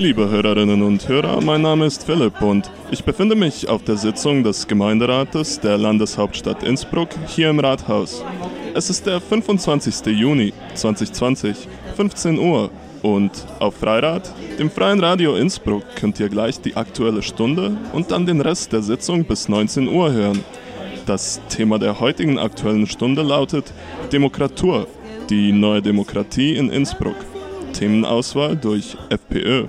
Liebe Hörerinnen und Hörer, mein Name ist Philipp und ich befinde mich auf der Sitzung des Gemeinderates der Landeshauptstadt Innsbruck hier im Rathaus. Es ist der 25. Juni 2020, 15 Uhr und auf Freirad, dem Freien Radio Innsbruck, könnt ihr gleich die aktuelle Stunde und dann den Rest der Sitzung bis 19 Uhr hören. Das Thema der heutigen aktuellen Stunde lautet Demokratur, die neue Demokratie in Innsbruck. Themenauswahl durch FPÖ.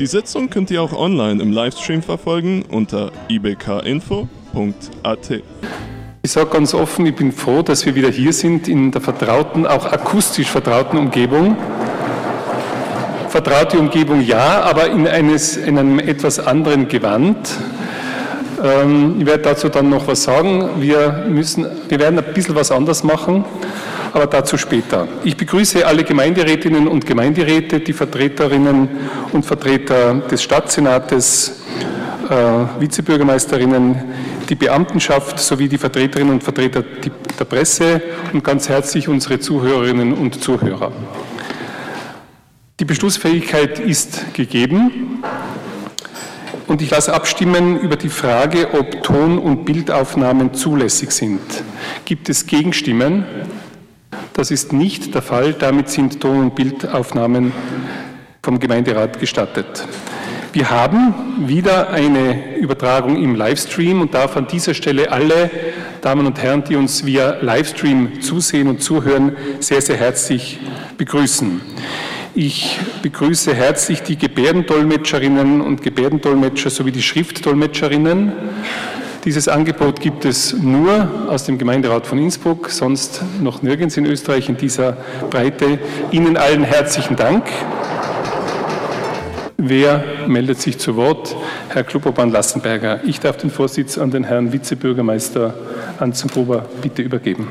Die Sitzung könnt ihr auch online im Livestream verfolgen unter ibkinfo.at. Ich sage ganz offen, ich bin froh, dass wir wieder hier sind in der vertrauten, auch akustisch vertrauten Umgebung. Vertraute Umgebung ja, aber in, eines, in einem etwas anderen Gewand. Ähm, ich werde dazu dann noch was sagen. Wir, müssen, wir werden ein bisschen was anders machen aber dazu später. Ich begrüße alle Gemeinderätinnen und Gemeinderäte, die Vertreterinnen und Vertreter des Stadtsenates, äh, Vizebürgermeisterinnen, die Beamtenschaft sowie die Vertreterinnen und Vertreter der Presse und ganz herzlich unsere Zuhörerinnen und Zuhörer. Die Beschlussfähigkeit ist gegeben. Und ich lasse abstimmen über die Frage, ob Ton- und Bildaufnahmen zulässig sind. Gibt es Gegenstimmen? Das ist nicht der Fall. Damit sind Ton- und Bildaufnahmen vom Gemeinderat gestattet. Wir haben wieder eine Übertragung im Livestream und darf an dieser Stelle alle Damen und Herren, die uns via Livestream zusehen und zuhören, sehr, sehr herzlich begrüßen. Ich begrüße herzlich die Gebärdendolmetscherinnen und Gebärdendolmetscher sowie die Schriftdolmetscherinnen. Dieses Angebot gibt es nur aus dem Gemeinderat von Innsbruck, sonst noch nirgends in Österreich in dieser Breite. Ihnen allen herzlichen Dank. Wer meldet sich zu Wort? Herr Klubobahn-Lassenberger. Ich darf den Vorsitz an den Herrn Vizebürgermeister Anzengruber bitte übergeben.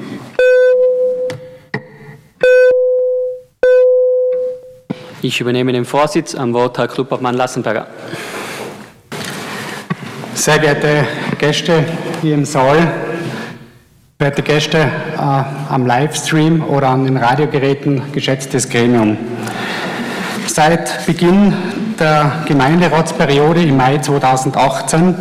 Ich übernehme den Vorsitz. Am Wort Herr Klubobmann-Lassenberger. Sehr geehrte Gäste hier im Saal, werte Gäste äh, am Livestream oder an den Radiogeräten, geschätztes Gremium. Seit Beginn der Gemeinderatsperiode im Mai 2018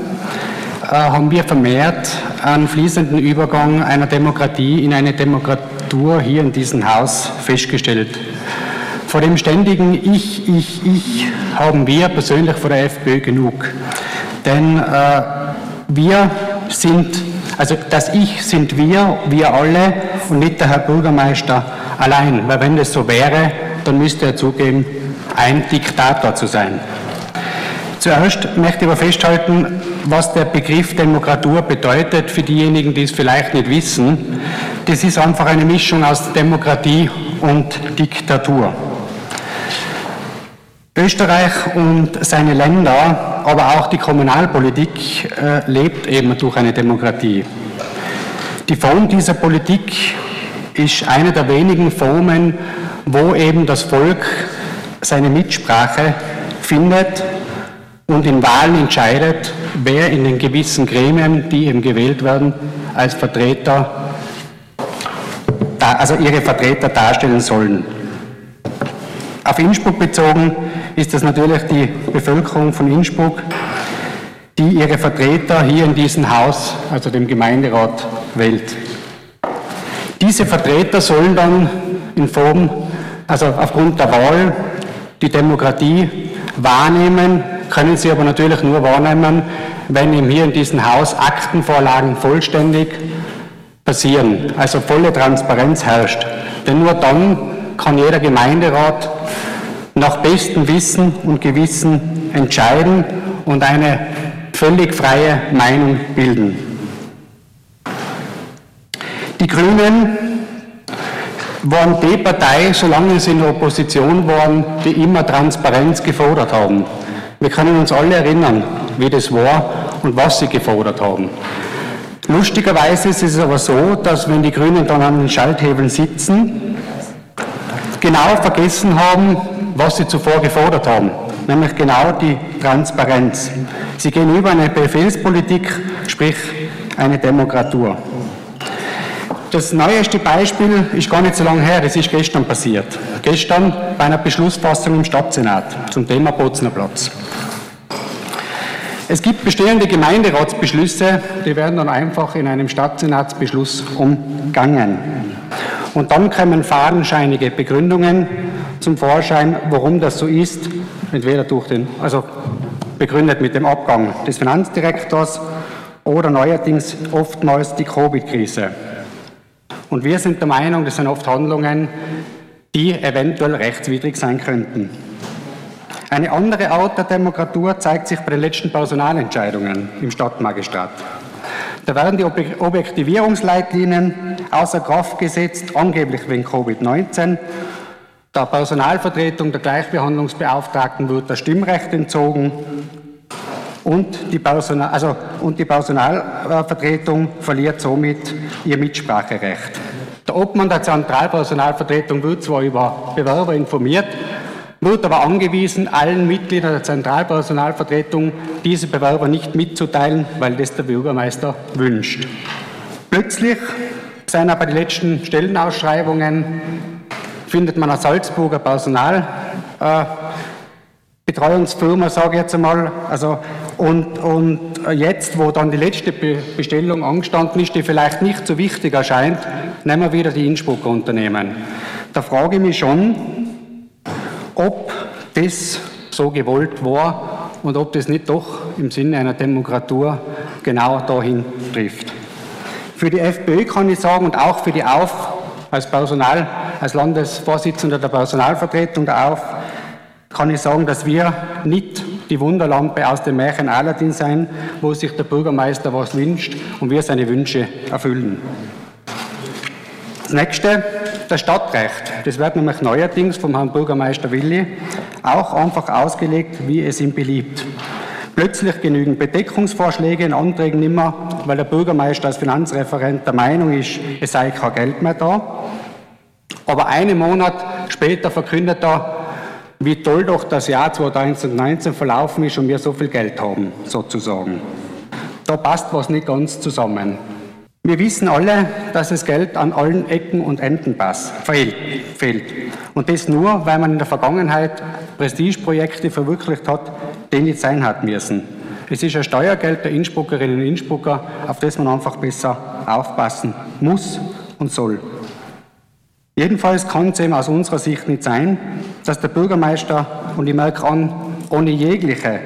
äh, haben wir vermehrt einen fließenden Übergang einer Demokratie in eine Demokratur hier in diesem Haus festgestellt. Vor dem ständigen Ich, Ich, Ich haben wir persönlich vor der FPÖ genug. Denn äh, wir sind, also das Ich sind wir, wir alle und nicht der Herr Bürgermeister allein. Weil wenn das so wäre, dann müsste er zugeben, ein Diktator zu sein. Zuerst möchte ich aber festhalten, was der Begriff Demokratur bedeutet für diejenigen, die es vielleicht nicht wissen. Das ist einfach eine Mischung aus Demokratie und Diktatur. Österreich und seine Länder, aber auch die Kommunalpolitik äh, lebt eben durch eine Demokratie. Die Form dieser Politik ist eine der wenigen Formen, wo eben das Volk seine Mitsprache findet und in Wahlen entscheidet, wer in den gewissen Gremien, die eben gewählt werden, als Vertreter, also ihre Vertreter darstellen sollen. Auf Innsbruck bezogen ist das natürlich die Bevölkerung von Innsbruck, die ihre Vertreter hier in diesem Haus, also dem Gemeinderat, wählt. Diese Vertreter sollen dann in Form, also aufgrund der Wahl, die Demokratie wahrnehmen, können sie aber natürlich nur wahrnehmen, wenn eben hier in diesem Haus Aktenvorlagen vollständig passieren, also volle Transparenz herrscht. Denn nur dann kann jeder Gemeinderat nach bestem Wissen und Gewissen entscheiden und eine völlig freie Meinung bilden. Die Grünen waren die Partei, solange sie in der Opposition waren, die immer Transparenz gefordert haben. Wir können uns alle erinnern, wie das war und was sie gefordert haben. Lustigerweise ist es aber so, dass wenn die Grünen dann an den Schalthebeln sitzen, genau vergessen haben, was sie zuvor gefordert haben, nämlich genau die Transparenz. Sie gehen über eine Befehlspolitik, sprich eine Demokratur. Das neueste Beispiel ist gar nicht so lange her, das ist gestern passiert. Gestern bei einer Beschlussfassung im Stadtsenat zum Thema Bozner Platz. Es gibt bestehende Gemeinderatsbeschlüsse, die werden dann einfach in einem Stadtsenatsbeschluss umgangen. Und dann kommen fadenscheinige Begründungen zum Vorschein, warum das so ist, entweder durch den, also begründet mit dem Abgang des Finanzdirektors oder neuerdings oftmals die Covid-Krise. Und wir sind der Meinung, das sind oft Handlungen, die eventuell rechtswidrig sein könnten. Eine andere Art der Demokratur zeigt sich bei den letzten Personalentscheidungen im Stadtmagistrat. Da werden die Objektivierungsleitlinien außer Kraft gesetzt, angeblich wegen Covid-19. Der Personalvertretung der Gleichbehandlungsbeauftragten wird das Stimmrecht entzogen und die, Personal, also, und die Personalvertretung verliert somit ihr Mitspracherecht. Der Obmann der Zentralpersonalvertretung wird zwar über Bewerber informiert, wird aber angewiesen, allen Mitgliedern der Zentralpersonalvertretung diese Bewerber nicht mitzuteilen, weil das der Bürgermeister wünscht. Plötzlich sind aber die letzten Stellenausschreibungen, findet man eine Salzburger Personalbetreuungsfirma, äh, sage ich jetzt einmal, also und, und jetzt, wo dann die letzte Bestellung angestanden ist, die vielleicht nicht so wichtig erscheint, nehmen wir wieder die Innsbrucker Unternehmen. Da frage ich mich schon, ob das so gewollt war und ob das nicht doch im Sinne einer Demokratur genau dahin trifft. Für die FPÖ kann ich sagen und auch für die AUF als Personal, als Landesvorsitzender der Personalvertretung der AUF, kann ich sagen, dass wir nicht die Wunderlampe aus dem Märchen Aladdin sein, wo sich der Bürgermeister was wünscht und wir seine Wünsche erfüllen. Das nächste, das Stadtrecht. Das wird nämlich neuerdings vom Herrn Bürgermeister Willi auch einfach ausgelegt, wie es ihm beliebt. Plötzlich genügen Bedeckungsvorschläge in Anträgen nicht mehr, weil der Bürgermeister als Finanzreferent der Meinung ist, es sei kein Geld mehr da. Aber einen Monat später verkündet er, wie toll doch das Jahr 2019 verlaufen ist und wir so viel Geld haben, sozusagen. Da passt was nicht ganz zusammen. Wir wissen alle, dass das Geld an allen Ecken und Enden passt, fehlt, fehlt. Und das nur, weil man in der Vergangenheit Prestigeprojekte verwirklicht hat, die nicht sein hat müssen. Es ist ein Steuergeld der Innsbruckerinnen und Innsbrucker, auf das man einfach besser aufpassen muss und soll. Jedenfalls kann es eben aus unserer Sicht nicht sein, dass der Bürgermeister, und ich merke an, ohne jegliche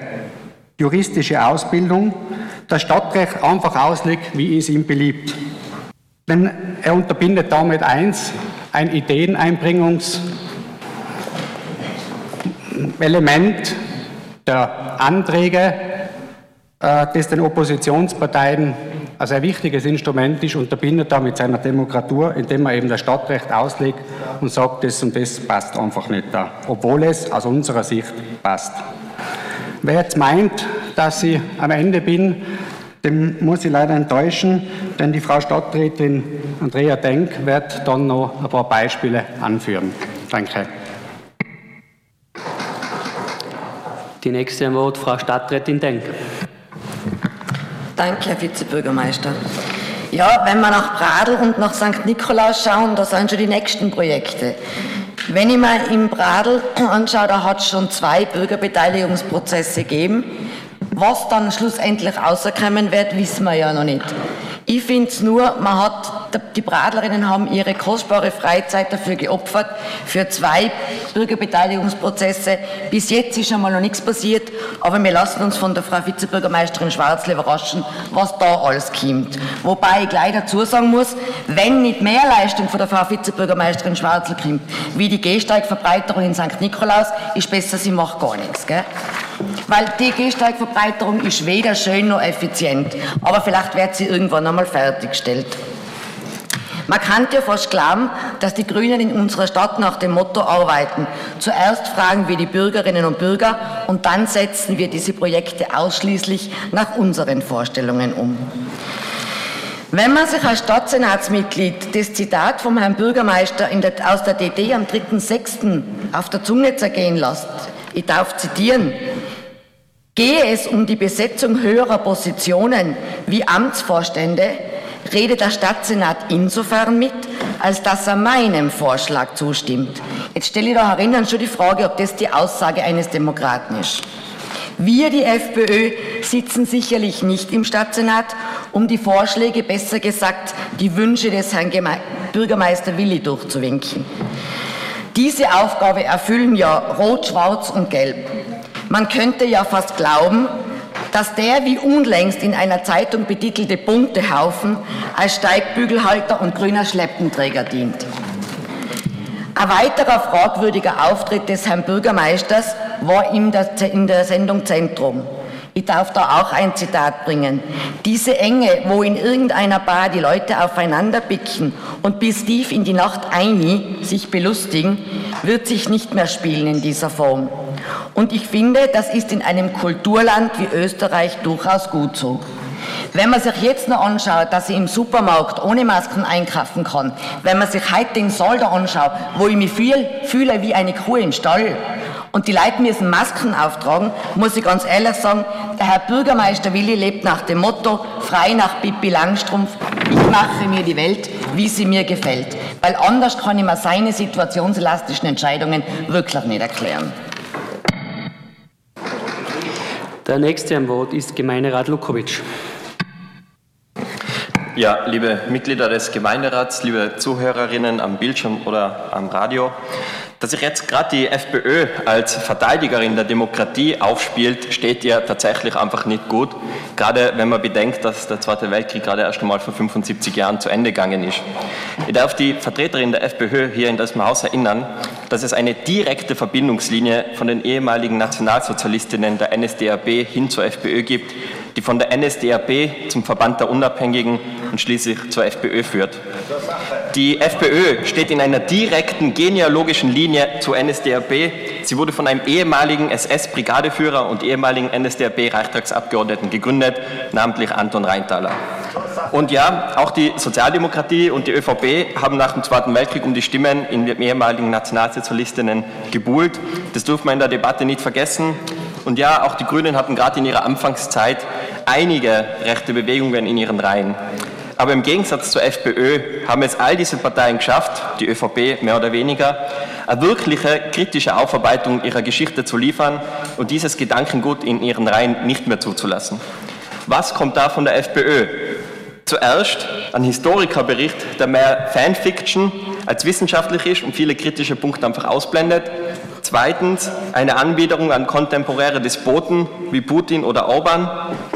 juristische Ausbildung das Stadtrecht einfach auslegt, wie es ihm beliebt. Denn er unterbindet damit eins, ein Ideeneinbringungselement der Anträge, äh, das den Oppositionsparteien ein wichtiges Instrument ist, unterbindet er mit seiner Demokratur, indem er eben das Stadtrecht auslegt und sagt, das und das passt einfach nicht da, obwohl es aus unserer Sicht passt. Wer jetzt meint, dass ich am Ende bin, den muss ich leider enttäuschen, denn die Frau Stadträtin Andrea Denk wird dann noch ein paar Beispiele anführen. Danke. Die nächste Wort, Frau Stadträtin Denk. Danke, Herr Vizebürgermeister. Ja, wenn wir nach Pradl und nach St. Nikolaus schauen, da sind schon die nächsten Projekte. Wenn ich mir im Pradl anschaue, da hat es schon zwei Bürgerbeteiligungsprozesse gegeben. Was dann schlussendlich rauskommen wird, wissen wir ja noch nicht. Ich finde es nur, man hat, die Bradlerinnen haben ihre kostbare Freizeit dafür geopfert, für zwei Bürgerbeteiligungsprozesse. Bis jetzt ist einmal noch nichts passiert, aber wir lassen uns von der Frau Vizebürgermeisterin Schwarzle überraschen, was da alles kommt. Wobei ich gleich dazu sagen muss, wenn nicht mehr Leistung von der Frau Vizebürgermeisterin Schwarzle kommt, wie die Gehsteigverbreiterung in St. Nikolaus, ist besser, sie macht gar nichts. Gell? Weil die Gehsteigverbreiterung ist weder schön noch effizient. Aber vielleicht wird sie irgendwann einmal fertiggestellt. Man kann ja fast glauben, dass die Grünen in unserer Stadt nach dem Motto arbeiten. Zuerst fragen wir die Bürgerinnen und Bürger und dann setzen wir diese Projekte ausschließlich nach unseren Vorstellungen um. Wenn man sich als Stadtsenatsmitglied das Zitat vom Herrn Bürgermeister der, aus der DD am 3.6. auf der Zunge zergehen lässt, ich darf zitieren, gehe es um die Besetzung höherer Positionen wie Amtsvorstände, redet der Stadtsenat insofern mit, als dass er meinem Vorschlag zustimmt. Jetzt stelle ich da herinnen schon die Frage, ob das die Aussage eines Demokraten ist. Wir, die FPÖ, sitzen sicherlich nicht im Stadtsenat, um die Vorschläge, besser gesagt die Wünsche des Herrn Geme Bürgermeister Willi durchzuwinken. Diese Aufgabe erfüllen ja Rot, Schwarz und Gelb. Man könnte ja fast glauben, dass der wie unlängst in einer Zeitung betitelte Punktehaufen als Steigbügelhalter und grüner Schleppenträger dient. Ein weiterer fragwürdiger Auftritt des Herrn Bürgermeisters war in der, in der Sendung Zentrum. Ich darf da auch ein Zitat bringen. Diese Enge, wo in irgendeiner Bar die Leute aufeinander picken und bis tief in die Nacht ein sich belustigen, wird sich nicht mehr spielen in dieser Form. Und ich finde, das ist in einem Kulturland wie Österreich durchaus gut so. Wenn man sich jetzt noch anschaut, dass ich im Supermarkt ohne Masken einkaufen kann, wenn man sich heute den da anschaut, wo ich mich fühl, fühle wie eine Kuh im Stall und die Leute müssen Masken auftragen, muss ich ganz ehrlich sagen, der Herr Bürgermeister Willi lebt nach dem Motto, frei nach Pippi Langstrumpf, ich mache mir die Welt, wie sie mir gefällt. Weil anders kann ich mir seine situationselastischen Entscheidungen wirklich nicht erklären. Der nächste am Wort ist Gemeinderat Lukowitsch. Ja, liebe Mitglieder des Gemeinderats, liebe Zuhörerinnen am Bildschirm oder am Radio, dass sich jetzt gerade die FPÖ als Verteidigerin der Demokratie aufspielt, steht ihr tatsächlich einfach nicht gut. Gerade wenn man bedenkt, dass der Zweite Weltkrieg gerade erst einmal vor 75 Jahren zu Ende gegangen ist. Ich darf die Vertreterin der FPÖ hier in diesem Haus erinnern, dass es eine direkte Verbindungslinie von den ehemaligen Nationalsozialistinnen der NSDAP hin zur FPÖ gibt, die von der NSDAP zum Verband der Unabhängigen und schließlich zur FPÖ führt. Die FPÖ steht in einer direkten genealogischen Linie zur NSDAP. Sie wurde von einem ehemaligen SS-Brigadeführer und ehemaligen NSDAP-Reichstagsabgeordneten gegründet, namentlich Anton Reintaler. Und ja, auch die Sozialdemokratie und die ÖVP haben nach dem Zweiten Weltkrieg um die Stimmen in den ehemaligen Nationalsozialistinnen gebuhlt. Das dürfen wir in der Debatte nicht vergessen. Und ja, auch die Grünen hatten gerade in ihrer Anfangszeit einige rechte Bewegungen in ihren Reihen. Aber im Gegensatz zur FPÖ haben es all diese Parteien geschafft, die ÖVP mehr oder weniger, eine wirkliche kritische Aufarbeitung ihrer Geschichte zu liefern und dieses Gedankengut in ihren Reihen nicht mehr zuzulassen. Was kommt da von der FPÖ? Zuerst ein Historikerbericht, der mehr Fanfiction als wissenschaftlich ist und viele kritische Punkte einfach ausblendet. Zweitens eine Anbiederung an kontemporäre Despoten wie Putin oder Orban.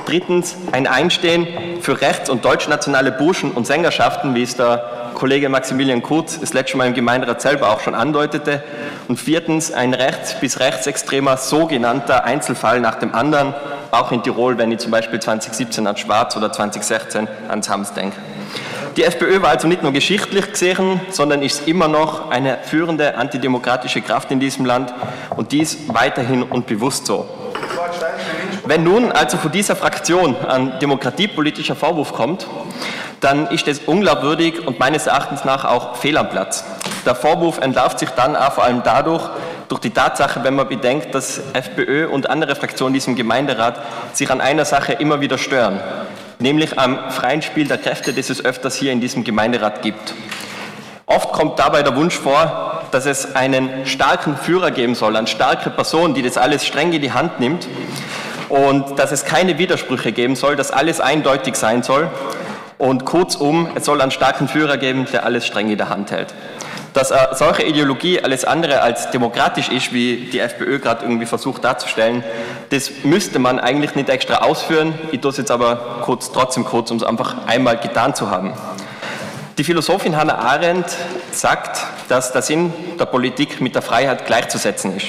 Drittens ein Einstehen für rechts- und deutschnationale Burschen und Sängerschaften, wie es der Kollege Maximilian Kurz das letzte Mal im Gemeinderat selber auch schon andeutete. Und viertens ein rechts- bis rechtsextremer sogenannter Einzelfall nach dem anderen, auch in Tirol, wenn ich zum Beispiel 2017 an Schwarz oder 2016 ans Hams denke. Die FPÖ war also nicht nur geschichtlich gesehen, sondern ist immer noch eine führende antidemokratische Kraft in diesem Land und dies weiterhin und bewusst so. Wenn nun also von dieser Fraktion ein demokratiepolitischer Vorwurf kommt, dann ist es unglaubwürdig und meines Erachtens nach auch fehl am Platz. Der Vorwurf entlarvt sich dann auch vor allem dadurch, durch die Tatsache, wenn man bedenkt, dass FPÖ und andere Fraktionen in diesem Gemeinderat sich an einer Sache immer wieder stören, nämlich am freien Spiel der Kräfte, das es öfters hier in diesem Gemeinderat gibt. Oft kommt dabei der Wunsch vor, dass es einen starken Führer geben soll, eine starke Person, die das alles streng in die Hand nimmt und dass es keine Widersprüche geben soll, dass alles eindeutig sein soll und kurzum, es soll einen starken Führer geben, der alles streng in der Hand hält. Dass eine solche Ideologie alles andere als demokratisch ist, wie die FPÖ gerade irgendwie versucht darzustellen, das müsste man eigentlich nicht extra ausführen. Ich tue es jetzt aber kurz, trotzdem kurz, um es einfach einmal getan zu haben. Die Philosophin Hannah Arendt sagt, dass der Sinn der Politik mit der Freiheit gleichzusetzen ist.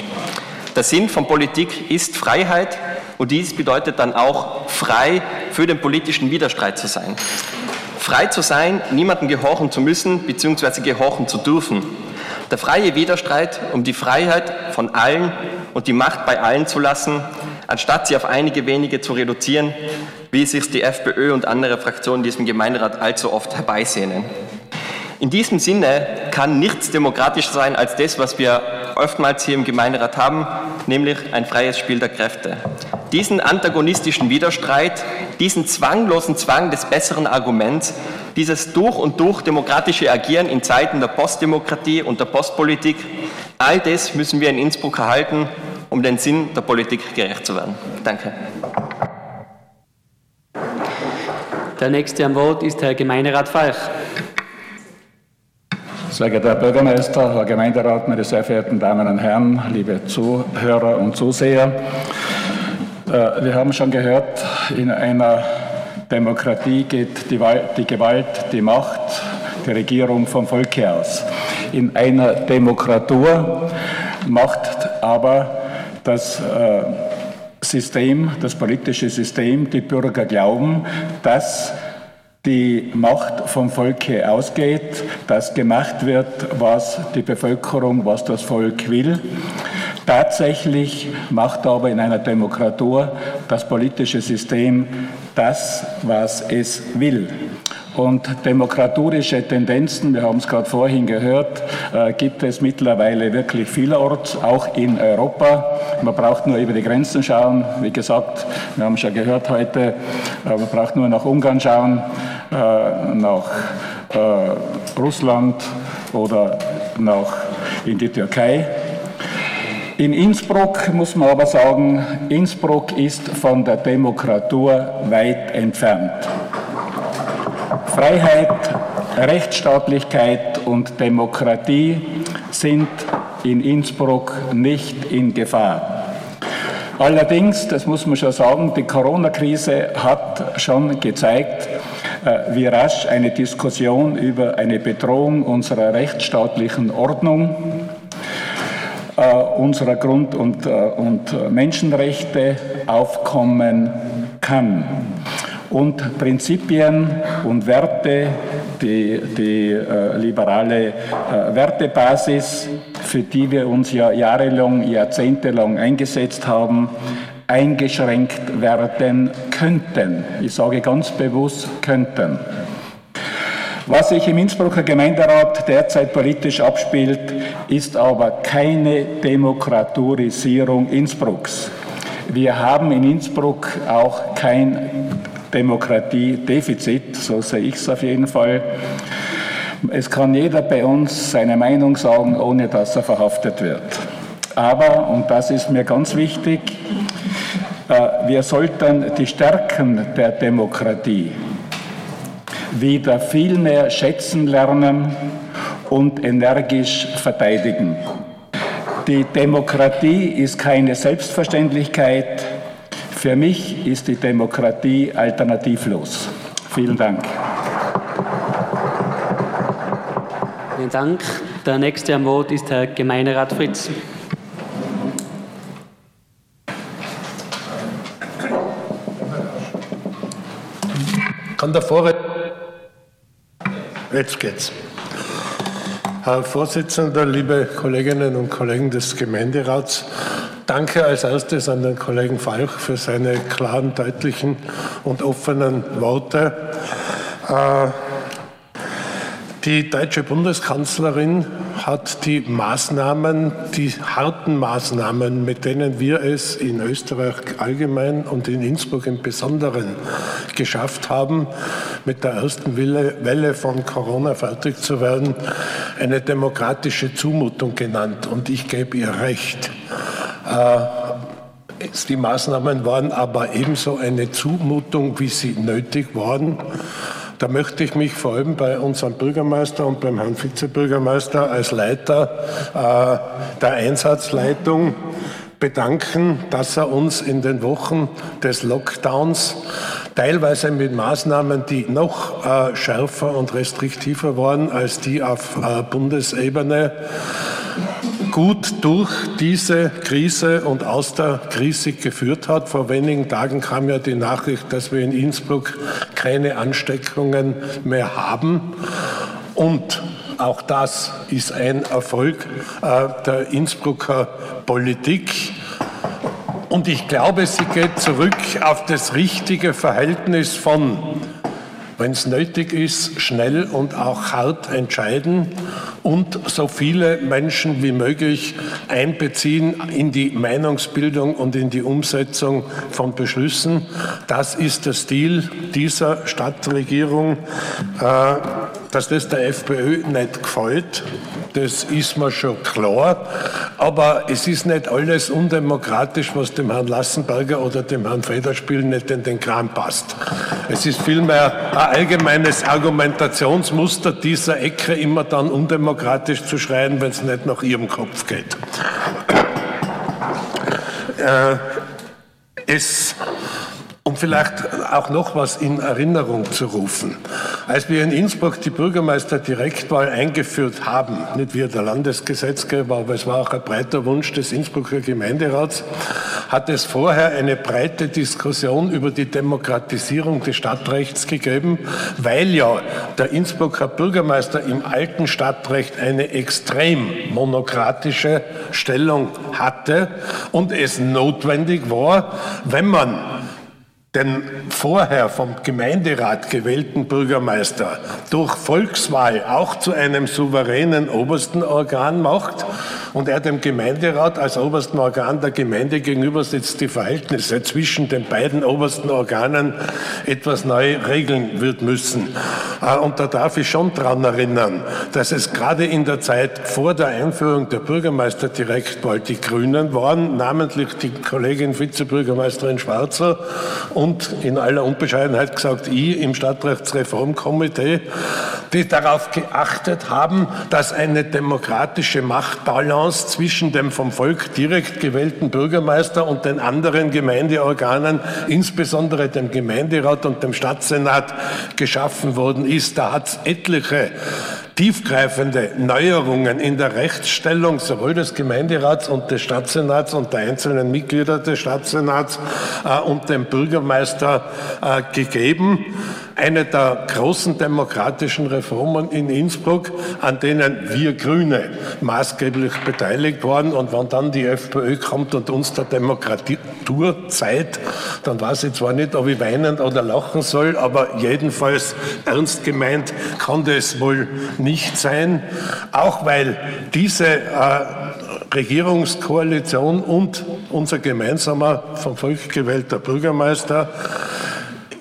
Der Sinn von Politik ist Freiheit und dies bedeutet dann auch frei für den politischen Widerstreit zu sein. Frei zu sein, niemandem gehorchen zu müssen bzw. gehorchen zu dürfen. Der freie Widerstreit um die Freiheit von allen und die Macht bei allen zu lassen, anstatt sie auf einige wenige zu reduzieren, wie sich die FPÖ und andere Fraktionen in diesem Gemeinderat allzu oft herbeisehnen. In diesem Sinne kann nichts demokratischer sein als das, was wir oftmals hier im Gemeinderat haben, nämlich ein freies Spiel der Kräfte. Diesen antagonistischen Widerstreit, diesen zwanglosen Zwang des besseren Arguments, dieses durch und durch demokratische Agieren in Zeiten der Postdemokratie und der Postpolitik, all das müssen wir in Innsbruck erhalten, um den Sinn der Politik gerecht zu werden. Danke. Der nächste am Wort ist Herr Gemeinderat Falch. Sehr geehrter Herr Bürgermeister, Herr Gemeinderat, meine sehr verehrten Damen und Herren, liebe Zuhörer und Zuseher. Äh, wir haben schon gehört, in einer Demokratie geht die, Gewalt, die Macht, die Regierung vom Volke aus. In einer Demokratur macht aber das äh, System, das politische System, die Bürger glauben, dass die Macht vom Volke ausgeht, dass gemacht wird, was die Bevölkerung, was das Volk will. Tatsächlich macht aber in einer Demokratur das politische System das, was es will. Und demokraturische Tendenzen, wir haben es gerade vorhin gehört, äh, gibt es mittlerweile wirklich vielerorts, auch in Europa. Man braucht nur über die Grenzen schauen. Wie gesagt, wir haben schon gehört heute, äh, man braucht nur nach Ungarn schauen, äh, nach Russland oder nach in die Türkei. In Innsbruck muss man aber sagen, Innsbruck ist von der Demokratur weit entfernt. Freiheit, Rechtsstaatlichkeit und Demokratie sind in Innsbruck nicht in Gefahr. Allerdings, das muss man schon sagen, die Corona-Krise hat schon gezeigt, äh, wie rasch eine Diskussion über eine Bedrohung unserer rechtsstaatlichen Ordnung äh, unserer Grund- und, äh, und Menschenrechte aufkommen kann. Und Prinzipien und Werte, die, die äh, liberale äh, Wertebasis, für die wir uns ja jahrelang, jahrzehntelang eingesetzt haben, eingeschränkt werden könnten. Ich sage ganz bewusst könnten. Was sich im Innsbrucker Gemeinderat derzeit politisch abspielt, ist aber keine Demokraturisierung Innsbrucks. Wir haben in Innsbruck auch kein Demokratiedefizit, so sehe ich es auf jeden Fall. Es kann jeder bei uns seine Meinung sagen, ohne dass er verhaftet wird. Aber, und das ist mir ganz wichtig, äh, wir sollten die Stärken der Demokratie wieder viel mehr schätzen lernen und energisch verteidigen. Die Demokratie ist keine Selbstverständlichkeit. Für mich ist die Demokratie alternativlos. Vielen Dank. Vielen Dank. Der nächste am Wort ist Herr Gemeinderat Fritz. Kann der Vorredner Jetzt geht's. Herr Vorsitzender, liebe Kolleginnen und Kollegen des Gemeinderats, danke als erstes an den Kollegen Falch für seine klaren, deutlichen und offenen Worte. Äh, die deutsche Bundeskanzlerin hat die Maßnahmen, die harten Maßnahmen, mit denen wir es in Österreich allgemein und in Innsbruck im Besonderen geschafft haben, mit der ersten Welle von Corona fertig zu werden, eine demokratische Zumutung genannt. Und ich gebe ihr recht. Äh, die Maßnahmen waren aber ebenso eine Zumutung, wie sie nötig waren. Da möchte ich mich vor allem bei unserem Bürgermeister und beim Herrn Vizebürgermeister als Leiter äh, der Einsatzleitung bedanken, dass er uns in den Wochen des Lockdowns teilweise mit Maßnahmen, die noch äh, schärfer und restriktiver waren als die auf äh, Bundesebene, gut durch diese Krise und aus der Krise geführt hat. Vor wenigen Tagen kam ja die Nachricht, dass wir in Innsbruck keine Ansteckungen mehr haben. Und auch das ist ein Erfolg äh, der Innsbrucker Politik. Und ich glaube, sie geht zurück auf das richtige Verhältnis von wenn es nötig ist, schnell und auch hart entscheiden und so viele Menschen wie möglich einbeziehen in die Meinungsbildung und in die Umsetzung von Beschlüssen. Das ist der Stil dieser Stadtregierung. Äh, dass das der FPÖ nicht gefällt, das ist mir schon klar. Aber es ist nicht alles undemokratisch, was dem Herrn Lassenberger oder dem Herrn Federspiel nicht in den Kram passt. Es ist vielmehr ein allgemeines Argumentationsmuster dieser Ecke, immer dann undemokratisch zu schreien, wenn es nicht nach ihrem Kopf geht. Äh, es um vielleicht auch noch was in Erinnerung zu rufen. Als wir in Innsbruck die Bürgermeisterdirektwahl eingeführt haben, nicht wir der Landesgesetzgeber, aber es war auch ein breiter Wunsch des Innsbrucker Gemeinderats, hat es vorher eine breite Diskussion über die Demokratisierung des Stadtrechts gegeben, weil ja der Innsbrucker Bürgermeister im alten Stadtrecht eine extrem monokratische Stellung hatte und es notwendig war, wenn man den vorher vom Gemeinderat gewählten Bürgermeister durch Volkswahl auch zu einem souveränen obersten Organ macht und er dem Gemeinderat als obersten Organ der Gemeinde gegenüber sitzt, die Verhältnisse zwischen den beiden obersten Organen etwas neu regeln wird müssen. Äh, und da darf ich schon daran erinnern, dass es gerade in der Zeit vor der Einführung der Bürgermeisterdirektwahl die Grünen waren, namentlich die Kollegin Vizebürgermeisterin Schwarzer und in aller Unbescheidenheit gesagt, ich im Stadtrechtsreformkomitee, die darauf geachtet haben, dass eine demokratische Machtbalance zwischen dem vom Volk direkt gewählten Bürgermeister und den anderen Gemeindeorganen, insbesondere dem Gemeinderat und dem Stadtsenat, geschaffen worden ist. Da hat es etliche tiefgreifende Neuerungen in der Rechtsstellung sowohl des Gemeinderats und des Stadtsenats und der einzelnen Mitglieder des Stadtsenats äh, und dem Bürgermeister äh, gegeben eine der großen demokratischen Reformen in Innsbruck, an denen wir Grüne maßgeblich beteiligt waren. Und wenn dann die FPÖ kommt und uns der Demokratur zeigt, dann weiß ich zwar nicht, ob ich weinen oder lachen soll, aber jedenfalls ernst gemeint kann das wohl nicht sein, auch weil diese äh, Regierungskoalition und unser gemeinsamer vom Volk gewählter Bürgermeister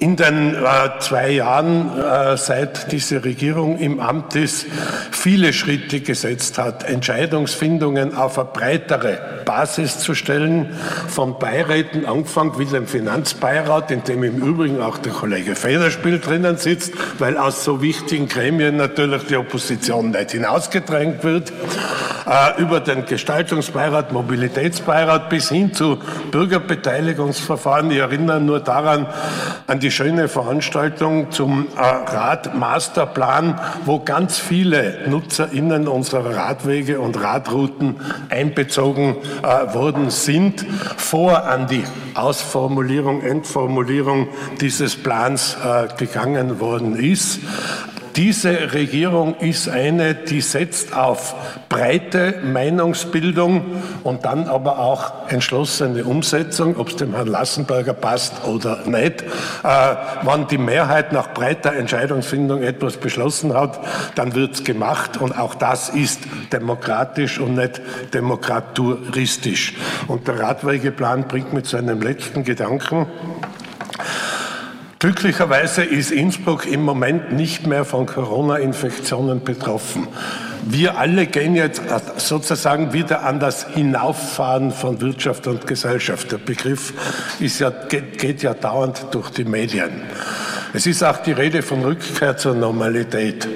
in den äh, zwei Jahren, äh, seit diese Regierung im Amt ist, viele Schritte gesetzt hat, Entscheidungsfindungen auf eine breitere Basis zu stellen, von Beiräten angefangen wie dem Finanzbeirat, in dem im Übrigen auch der Kollege Federspiel drinnen sitzt, weil aus so wichtigen Gremien natürlich die Opposition nicht hinausgedrängt wird, äh, über den Gestaltungsbeirat, Mobilitätsbeirat bis hin zu Bürgerbeteiligungsverfahren. Ich erinnere nur daran, an die schöne Veranstaltung zum äh, Radmasterplan, wo ganz viele NutzerInnen unserer Radwege und Radrouten einbezogen äh, worden sind, vor an die Ausformulierung, Endformulierung dieses Plans äh, gegangen worden ist. Diese Regierung ist eine, die setzt auf breite Meinungsbildung und dann aber auch entschlossene Umsetzung, ob es dem Herrn Lassenberger passt oder nicht. Äh, wenn die Mehrheit nach breiter Entscheidungsfindung etwas beschlossen hat, dann wird es gemacht und auch das ist demokratisch und nicht demokraturistisch. Und der Radwegeplan bringt mit seinem letzten Gedanken, Glücklicherweise ist Innsbruck im Moment nicht mehr von Corona-Infektionen betroffen. Wir alle gehen jetzt sozusagen wieder an das Hinauffahren von Wirtschaft und Gesellschaft. Der Begriff ist ja, geht, geht ja dauernd durch die Medien. Es ist auch die Rede von Rückkehr zur Normalität.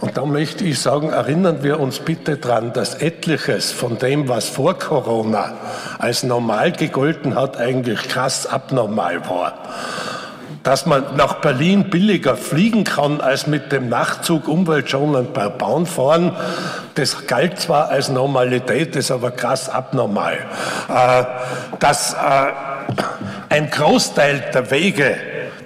Und da möchte ich sagen, erinnern wir uns bitte daran, dass etliches von dem, was vor Corona als normal gegolten hat, eigentlich krass abnormal war dass man nach Berlin billiger fliegen kann als mit dem Nachtzug umweltschonend per Bahn fahren. Das galt zwar als Normalität, ist aber krass abnormal. Äh, dass äh, ein Großteil der Wege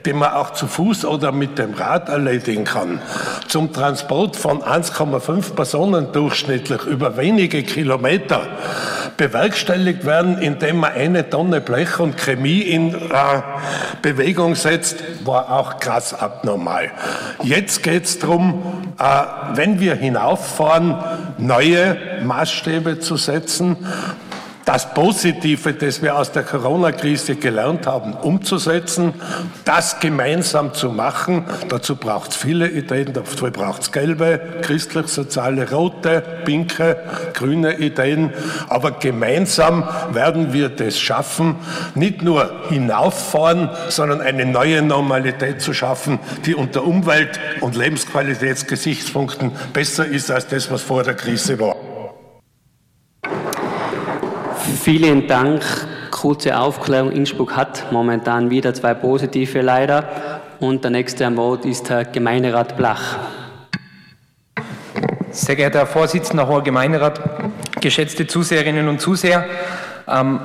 die man auch zu Fuß oder mit dem Rad erledigen kann, zum Transport von 1,5 Personen durchschnittlich über wenige Kilometer bewerkstelligt werden, indem man eine Tonne Blech und Chemie in äh, Bewegung setzt, war auch krass abnormal. Jetzt geht es darum, äh, wenn wir hinauffahren, neue Maßstäbe zu setzen das Positive, das wir aus der Corona-Krise gelernt haben, umzusetzen, das gemeinsam zu machen. Dazu braucht es viele Ideen, dafür braucht es gelbe, christlich-soziale, rote, pinke, grüne Ideen. Aber gemeinsam werden wir das schaffen, nicht nur hinauffahren, sondern eine neue Normalität zu schaffen, die unter Umwelt- und Lebensqualitätsgesichtspunkten besser ist als das, was vor der Krise war. Vielen Dank. Kurze Aufklärung. Innsbruck hat momentan wieder zwei positive leider. Und der nächste am Wort ist Herr Gemeinderat Blach. Sehr geehrter Herr Vorsitzender, hoher Gemeinderat, geschätzte Zuseherinnen und Zuseher. Ähm,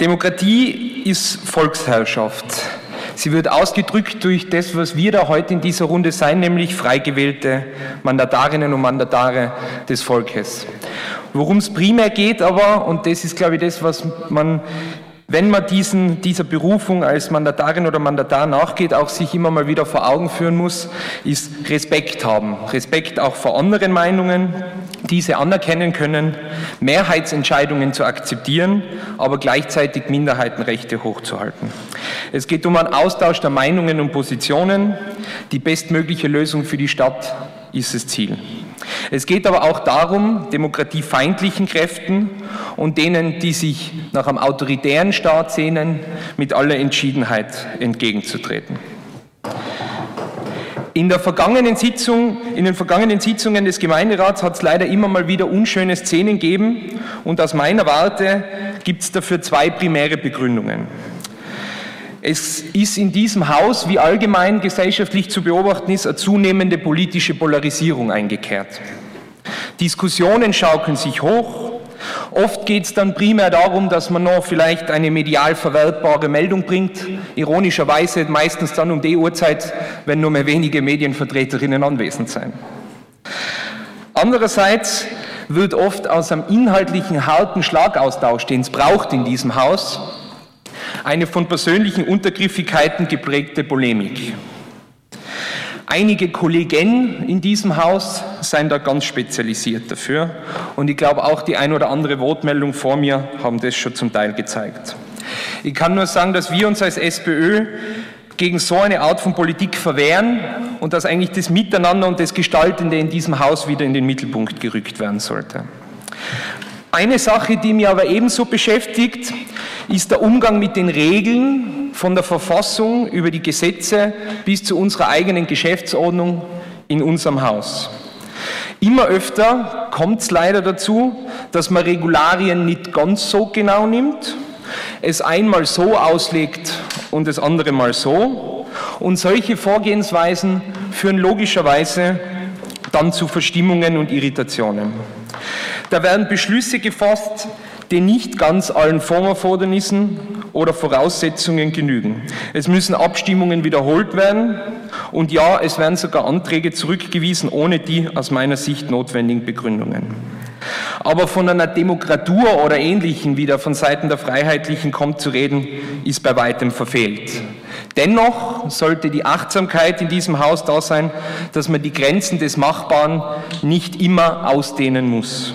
Demokratie ist Volksherrschaft. Sie wird ausgedrückt durch das, was wir da heute in dieser Runde sein, nämlich frei gewählte Mandatarinnen und Mandatare des Volkes. Worum es primär geht aber, und das ist, glaube ich, das, was man wenn man diesen, dieser Berufung als Mandatarin oder Mandatar nachgeht, auch sich immer mal wieder vor Augen führen muss, ist Respekt haben. Respekt auch vor anderen Meinungen, diese anerkennen können, Mehrheitsentscheidungen zu akzeptieren, aber gleichzeitig Minderheitenrechte hochzuhalten. Es geht um einen Austausch der Meinungen und Positionen. Die bestmögliche Lösung für die Stadt ist das Ziel. Es geht aber auch darum, demokratiefeindlichen Kräften und denen, die sich nach einem autoritären Staat sehnen, mit aller Entschiedenheit entgegenzutreten. In, Sitzung, in den vergangenen Sitzungen des Gemeinderats hat es leider immer mal wieder unschöne Szenen gegeben und aus meiner Warte gibt es dafür zwei primäre Begründungen. Es ist in diesem Haus, wie allgemein gesellschaftlich zu beobachten ist, eine zunehmende politische Polarisierung eingekehrt. Diskussionen schaukeln sich hoch. Oft geht es dann primär darum, dass man noch vielleicht eine medial verwertbare Meldung bringt. Ironischerweise meistens dann um die Uhrzeit, wenn nur mehr wenige Medienvertreterinnen anwesend sind. Andererseits wird oft aus einem inhaltlichen harten Schlagaustausch, den es braucht in diesem Haus, eine von persönlichen Untergriffigkeiten geprägte Polemik. Einige Kollegen in diesem Haus sind da ganz spezialisiert dafür und ich glaube auch die ein oder andere Wortmeldung vor mir haben das schon zum Teil gezeigt. Ich kann nur sagen, dass wir uns als SPÖ gegen so eine Art von Politik verwehren und dass eigentlich das Miteinander und das Gestaltende in diesem Haus wieder in den Mittelpunkt gerückt werden sollte. Eine Sache, die mich aber ebenso beschäftigt, ist der Umgang mit den Regeln von der Verfassung über die Gesetze bis zu unserer eigenen Geschäftsordnung in unserem Haus. Immer öfter kommt es leider dazu, dass man Regularien nicht ganz so genau nimmt, es einmal so auslegt und das andere mal so. Und solche Vorgehensweisen führen logischerweise dann zu Verstimmungen und Irritationen. Da werden Beschlüsse gefasst, die nicht ganz allen Formerfordernissen oder Voraussetzungen genügen. Es müssen Abstimmungen wiederholt werden und ja, es werden sogar Anträge zurückgewiesen ohne die aus meiner Sicht notwendigen Begründungen. Aber von einer Demokratur oder Ähnlichem, wie da von Seiten der Freiheitlichen kommt zu reden, ist bei weitem verfehlt. Dennoch sollte die Achtsamkeit in diesem Haus da sein, dass man die Grenzen des Machbaren nicht immer ausdehnen muss.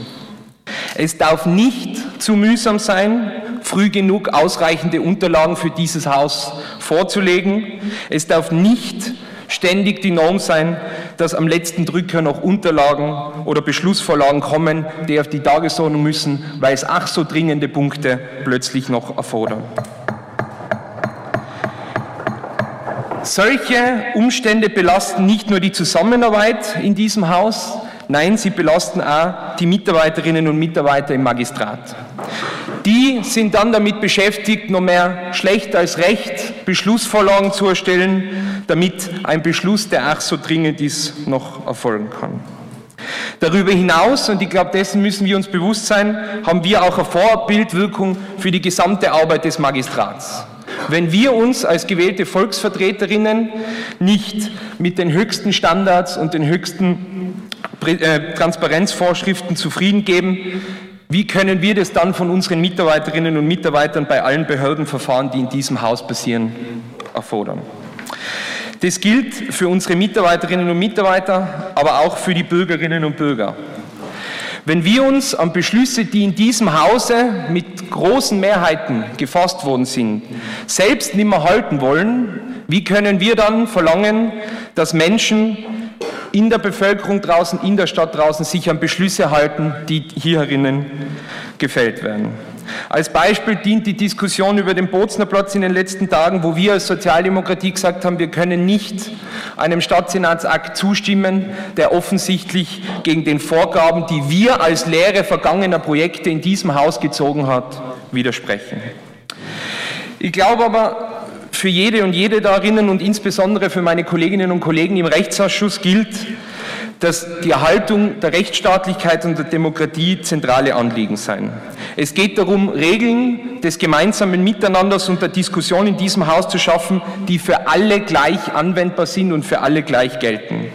Es darf nicht zu mühsam sein, früh genug ausreichende Unterlagen für dieses Haus vorzulegen. Es darf nicht ständig die Norm sein, dass am letzten Drücker noch Unterlagen oder Beschlussvorlagen kommen, die auf die Tagesordnung müssen, weil es ach so dringende Punkte plötzlich noch erfordern. Solche Umstände belasten nicht nur die Zusammenarbeit in diesem Haus, nein, sie belasten auch die Mitarbeiterinnen und Mitarbeiter im Magistrat. Die sind dann damit beschäftigt, noch mehr schlecht als recht Beschlussvorlagen zu erstellen, damit ein Beschluss, der ach so dringend ist, noch erfolgen kann. Darüber hinaus, und ich glaube, dessen müssen wir uns bewusst sein, haben wir auch eine Vorbildwirkung für die gesamte Arbeit des Magistrats. wenn wir uns als gewählte Volksvertreterinnen nicht mit den höchsten Standards und den höchsten Transparenzvorschriften zufrieden geben, wie können wir das dann von unseren Mitarbeiterinnen und Mitarbeitern bei allen Behördenverfahren, die in diesem Haus passieren, erfordern? Das gilt für unsere Mitarbeiterinnen und Mitarbeiter, aber auch für die Bürgerinnen und Bürger. Wenn wir uns an Beschlüsse, die in diesem Hause mit großen Mehrheiten gefasst worden sind, selbst nicht mehr halten wollen, wie können wir dann verlangen, dass Menschen in der Bevölkerung draußen, in der Stadt draußen sich an Beschlüsse halten, die hier herinnen gefällt werden? Als Beispiel dient die Diskussion über den Bozner Platz in den letzten Tagen, wo wir als Sozialdemokratie gesagt haben, wir können nicht einem Stadtsenatsakt zustimmen, der offensichtlich gegen den Vorgaben, die wir als Lehre vergangener Projekte in diesem Haus gezogen hat, widersprechen. Ich glaube aber, für jede und jede darinnen und insbesondere für meine Kolleginnen und Kollegen im Rechtsausschuss gilt, dass die Erhaltung der Rechtsstaatlichkeit und der Demokratie zentrale Anliegen sein. Es geht darum, Regeln des gemeinsamen Miteinanders und der Diskussion in diesem Haus zu schaffen, die für alle gleich anwendbar sind und für alle gleich gelten.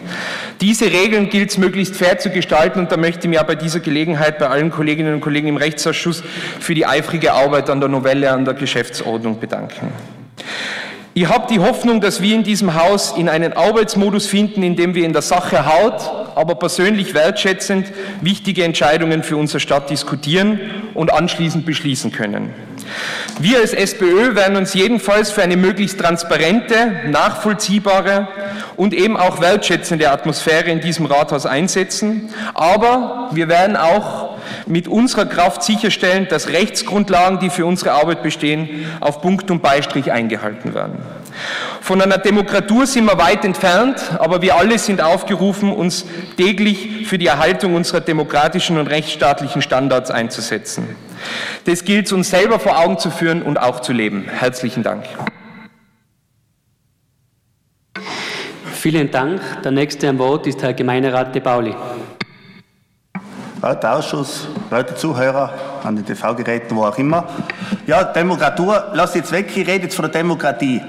Diese Regeln gilt es möglichst fair zu gestalten und da möchte ich mich bei dieser Gelegenheit bei allen Kolleginnen und Kollegen im Rechtsausschuss für die eifrige Arbeit an der Novelle, an der Geschäftsordnung bedanken. Ich habe die Hoffnung, dass wir in diesem Haus in einen Arbeitsmodus finden, in dem wir in der Sache haut, aber persönlich wertschätzend wichtige Entscheidungen für unsere Stadt diskutieren und anschließend beschließen können. Wir als SPÖ werden uns jedenfalls für eine möglichst transparente, nachvollziehbare und eben auch wertschätzende Atmosphäre in diesem Rathaus einsetzen, aber wir werden auch mit unserer Kraft sicherstellen, dass Rechtsgrundlagen, die für unsere Arbeit bestehen, auf Punkt und Beistrich eingehalten werden. Von einer Demokratur sind wir weit entfernt, aber wir alle sind aufgerufen, uns täglich für die Erhaltung unserer demokratischen und rechtsstaatlichen Standards einzusetzen. Das gilt es uns selber vor Augen zu führen und auch zu leben. Herzlichen Dank. Vielen Dank. Der nächste am Wort ist Herr Gemeinderat De Pauli. Ausschuss, werte Zuhörer, an den TV-Geräten, wo auch immer. Ja, Demokratur, lass jetzt weg, ich rede jetzt von der Demokratie.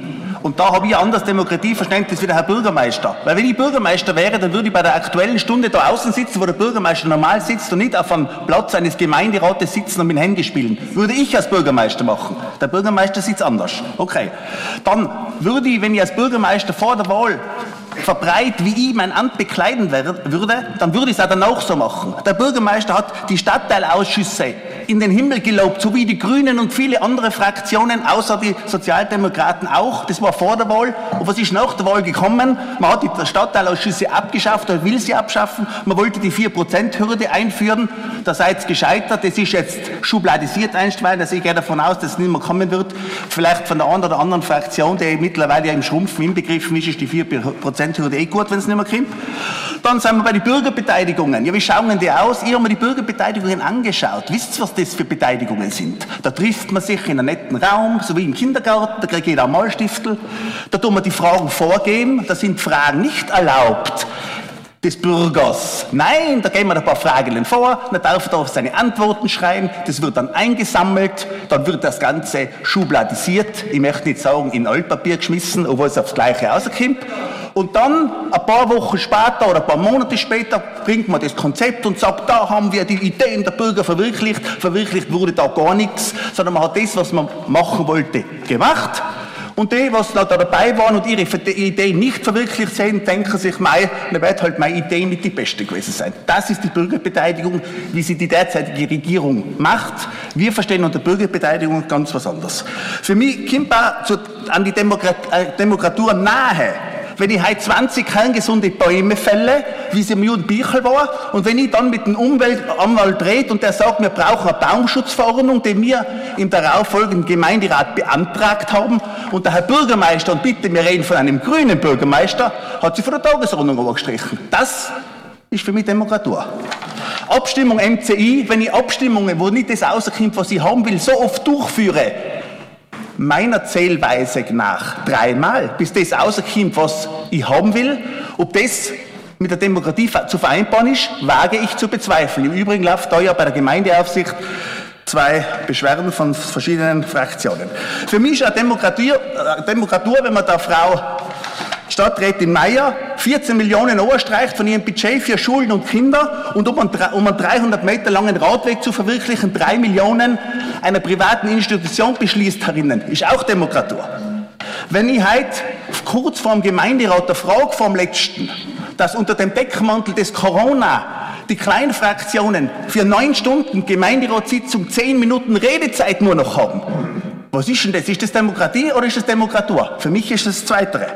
Und da habe ich ein anderes Demokratieverständnis wie der Herr Bürgermeister. Weil wenn ich Bürgermeister wäre, dann würde ich bei der aktuellen Stunde da außen sitzen, wo der Bürgermeister normal sitzt und nicht auf einem Platz eines Gemeinderates sitzen und mit dem Handy spielen. Würde ich als Bürgermeister machen. Der Bürgermeister sitzt anders. Okay. Dann würde ich, wenn ich als Bürgermeister vor der Wahl verbreit, wie ich mein Amt bekleiden würde, dann würde ich es auch dann auch so machen. Der Bürgermeister hat die Stadtteilausschüsse in den Himmel gelobt, so wie die Grünen und viele andere Fraktionen, außer die Sozialdemokraten auch. Das war vor der Wahl. Und was ist nach der Wahl gekommen? Man hat die Stadtteilausschüsse abgeschafft oder will sie abschaffen. Man wollte die 4%-Hürde einführen. Da seid ihr gescheitert. Das ist jetzt schubladisiert einstweilen. Also ich gehe davon aus, dass es nicht mehr kommen wird. Vielleicht von der einen oder anderen Fraktion, die mittlerweile im Schrumpfen inbegriffen ist, ist die 4%-Hürde eh gut, wenn es nicht mehr kommt. Dann sind wir bei den Bürgerbeteiligungen. Ja, wie schauen denn die aus? Ich habe mir die Bürgerbeteiligungen angeschaut. Wisst ihr, was das für Beteiligungen sind? Da trifft man sich in einem netten Raum, so wie im Kindergarten, da kriegt jeder ein Malstiftel. Da tun wir die Fragen vorgeben, da sind Fragen nicht erlaubt des Bürgers. Nein, da gehen wir ein paar Fragen vor, dann darf er auf seine Antworten schreiben, das wird dann eingesammelt, dann wird das Ganze schubladisiert, ich möchte nicht sagen in Altpapier geschmissen, obwohl es aufs Gleiche rauskommt. Und dann, ein paar Wochen später oder ein paar Monate später, bringt man das Konzept und sagt, da haben wir die Ideen der Bürger verwirklicht. Verwirklicht wurde da gar nichts, sondern man hat das, was man machen wollte, gemacht. Und die, was da dabei waren und ihre Ideen nicht verwirklicht sind, denken sich, mei, dann wird halt meine Idee nicht die beste gewesen sein. Das ist die Bürgerbeteiligung, wie sie die derzeitige Regierung macht. Wir verstehen unter Bürgerbeteiligung ganz was anderes. Für mich kommt auch an die äh, Demokratur nahe, wenn ich heute 20 kerngesunde Bäume fälle, wie es im Juden Bichel war, und wenn ich dann mit dem Umweltanwalt rede und der sagt, wir brauchen eine Baumschutzverordnung, die wir im darauffolgenden Gemeinderat beantragt haben, und der Herr Bürgermeister, und bitte, wir reden von einem grünen Bürgermeister, hat sie von der Tagesordnung gestrichen. Das ist für mich Demokratur. Abstimmung MCI, wenn ich Abstimmungen, wo nicht das rauskommt, was ich haben will, so oft durchführe, meiner Zählweise nach dreimal, bis das rauskommt, was ich haben will. Ob das mit der Demokratie zu vereinbaren ist, wage ich zu bezweifeln. Im Übrigen läuft da ja bei der Gemeindeaufsicht zwei Beschwerden von verschiedenen Fraktionen. Für mich ist eine Demokratie, äh, Demokratur, wenn man der Frau Stadträtin Meier 14 Millionen Euro streicht von ihrem Budget für Schulen und Kinder und um einen, um einen 300 Meter langen Radweg zu verwirklichen, drei Millionen einer privaten Institution beschließt herinnen, ist auch Demokratur. Wenn ich heute kurz vor dem Gemeinderat der Frage vom letzten, dass unter dem Deckmantel des Corona die kleinen Fraktionen für neun Stunden Gemeinderatssitzung zehn Minuten Redezeit nur noch haben, was ist denn das? Ist das Demokratie oder ist das Demokratur? Für mich ist das das Zweite.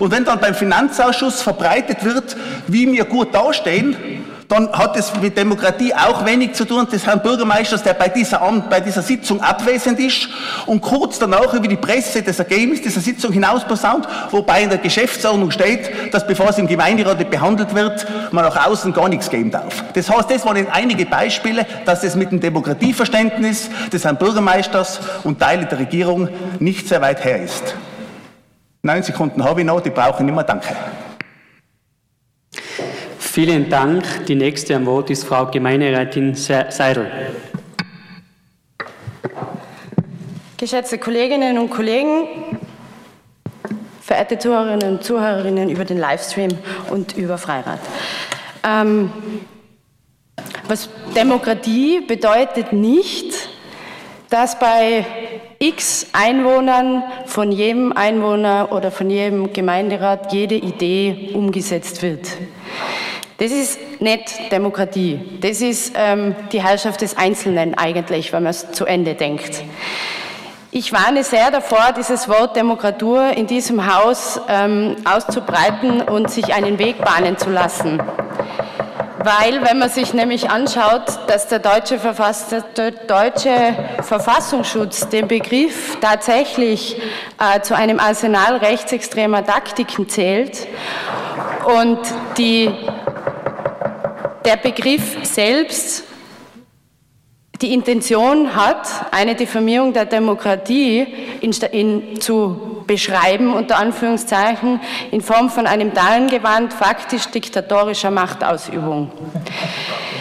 Und wenn dann beim Finanzausschuss verbreitet wird, wie wir gut dastehen, dann hat es mit Demokratie auch wenig zu tun des Herrn Bürgermeisters, der bei dieser, bei dieser Sitzung abwesend ist und kurz danach über die Presse das Ergebnis dieser Sitzung hinaus posaunt, wobei in der Geschäftsordnung steht, dass bevor es im Gemeinderat behandelt wird, man nach außen gar nichts geben darf. Das heißt, das waren einige Beispiele, dass es mit dem Demokratieverständnis des Herrn Bürgermeisters und Teile der Regierung nicht sehr weit her ist. Neun Sekunden habe ich noch, die brauche ich nicht mehr. Danke. Vielen Dank. Die nächste am Wort ist Frau Gemeinderätin Seidel. Geschätzte Kolleginnen und Kollegen, verehrte Zuhörerinnen und Zuhörerinnen über den Livestream und über Freirad. Ähm, was Demokratie bedeutet nicht, dass bei x Einwohnern von jedem Einwohner oder von jedem Gemeinderat jede Idee umgesetzt wird. Das ist nicht Demokratie. Das ist ähm, die Herrschaft des Einzelnen eigentlich, wenn man es zu Ende denkt. Ich warne sehr davor, dieses Wort Demokratur in diesem Haus ähm, auszubreiten und sich einen Weg bahnen zu lassen. Weil, wenn man sich nämlich anschaut, dass der deutsche, Verfass der deutsche Verfassungsschutz den Begriff tatsächlich äh, zu einem Arsenal rechtsextremer Taktiken zählt und die der Begriff selbst die Intention hat, eine Diffamierung der Demokratie in, in, zu beschreiben, unter Anführungszeichen, in Form von einem Dahlengewand faktisch diktatorischer Machtausübung.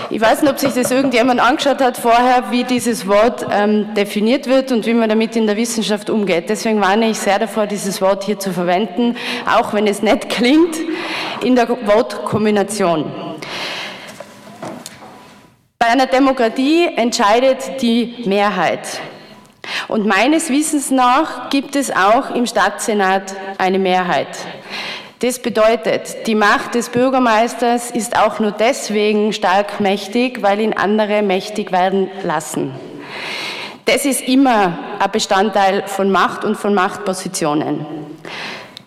Ich weiß nicht, ob sich das irgendjemand angeschaut hat vorher, wie dieses Wort ähm, definiert wird und wie man damit in der Wissenschaft umgeht. Deswegen warne ich sehr davor, dieses Wort hier zu verwenden, auch wenn es nicht klingt, in der Wortkombination. Einer Demokratie entscheidet die Mehrheit. Und meines Wissens nach gibt es auch im Stadtsenat eine Mehrheit. Das bedeutet, die Macht des Bürgermeisters ist auch nur deswegen stark mächtig, weil ihn andere mächtig werden lassen. Das ist immer ein Bestandteil von Macht und von Machtpositionen.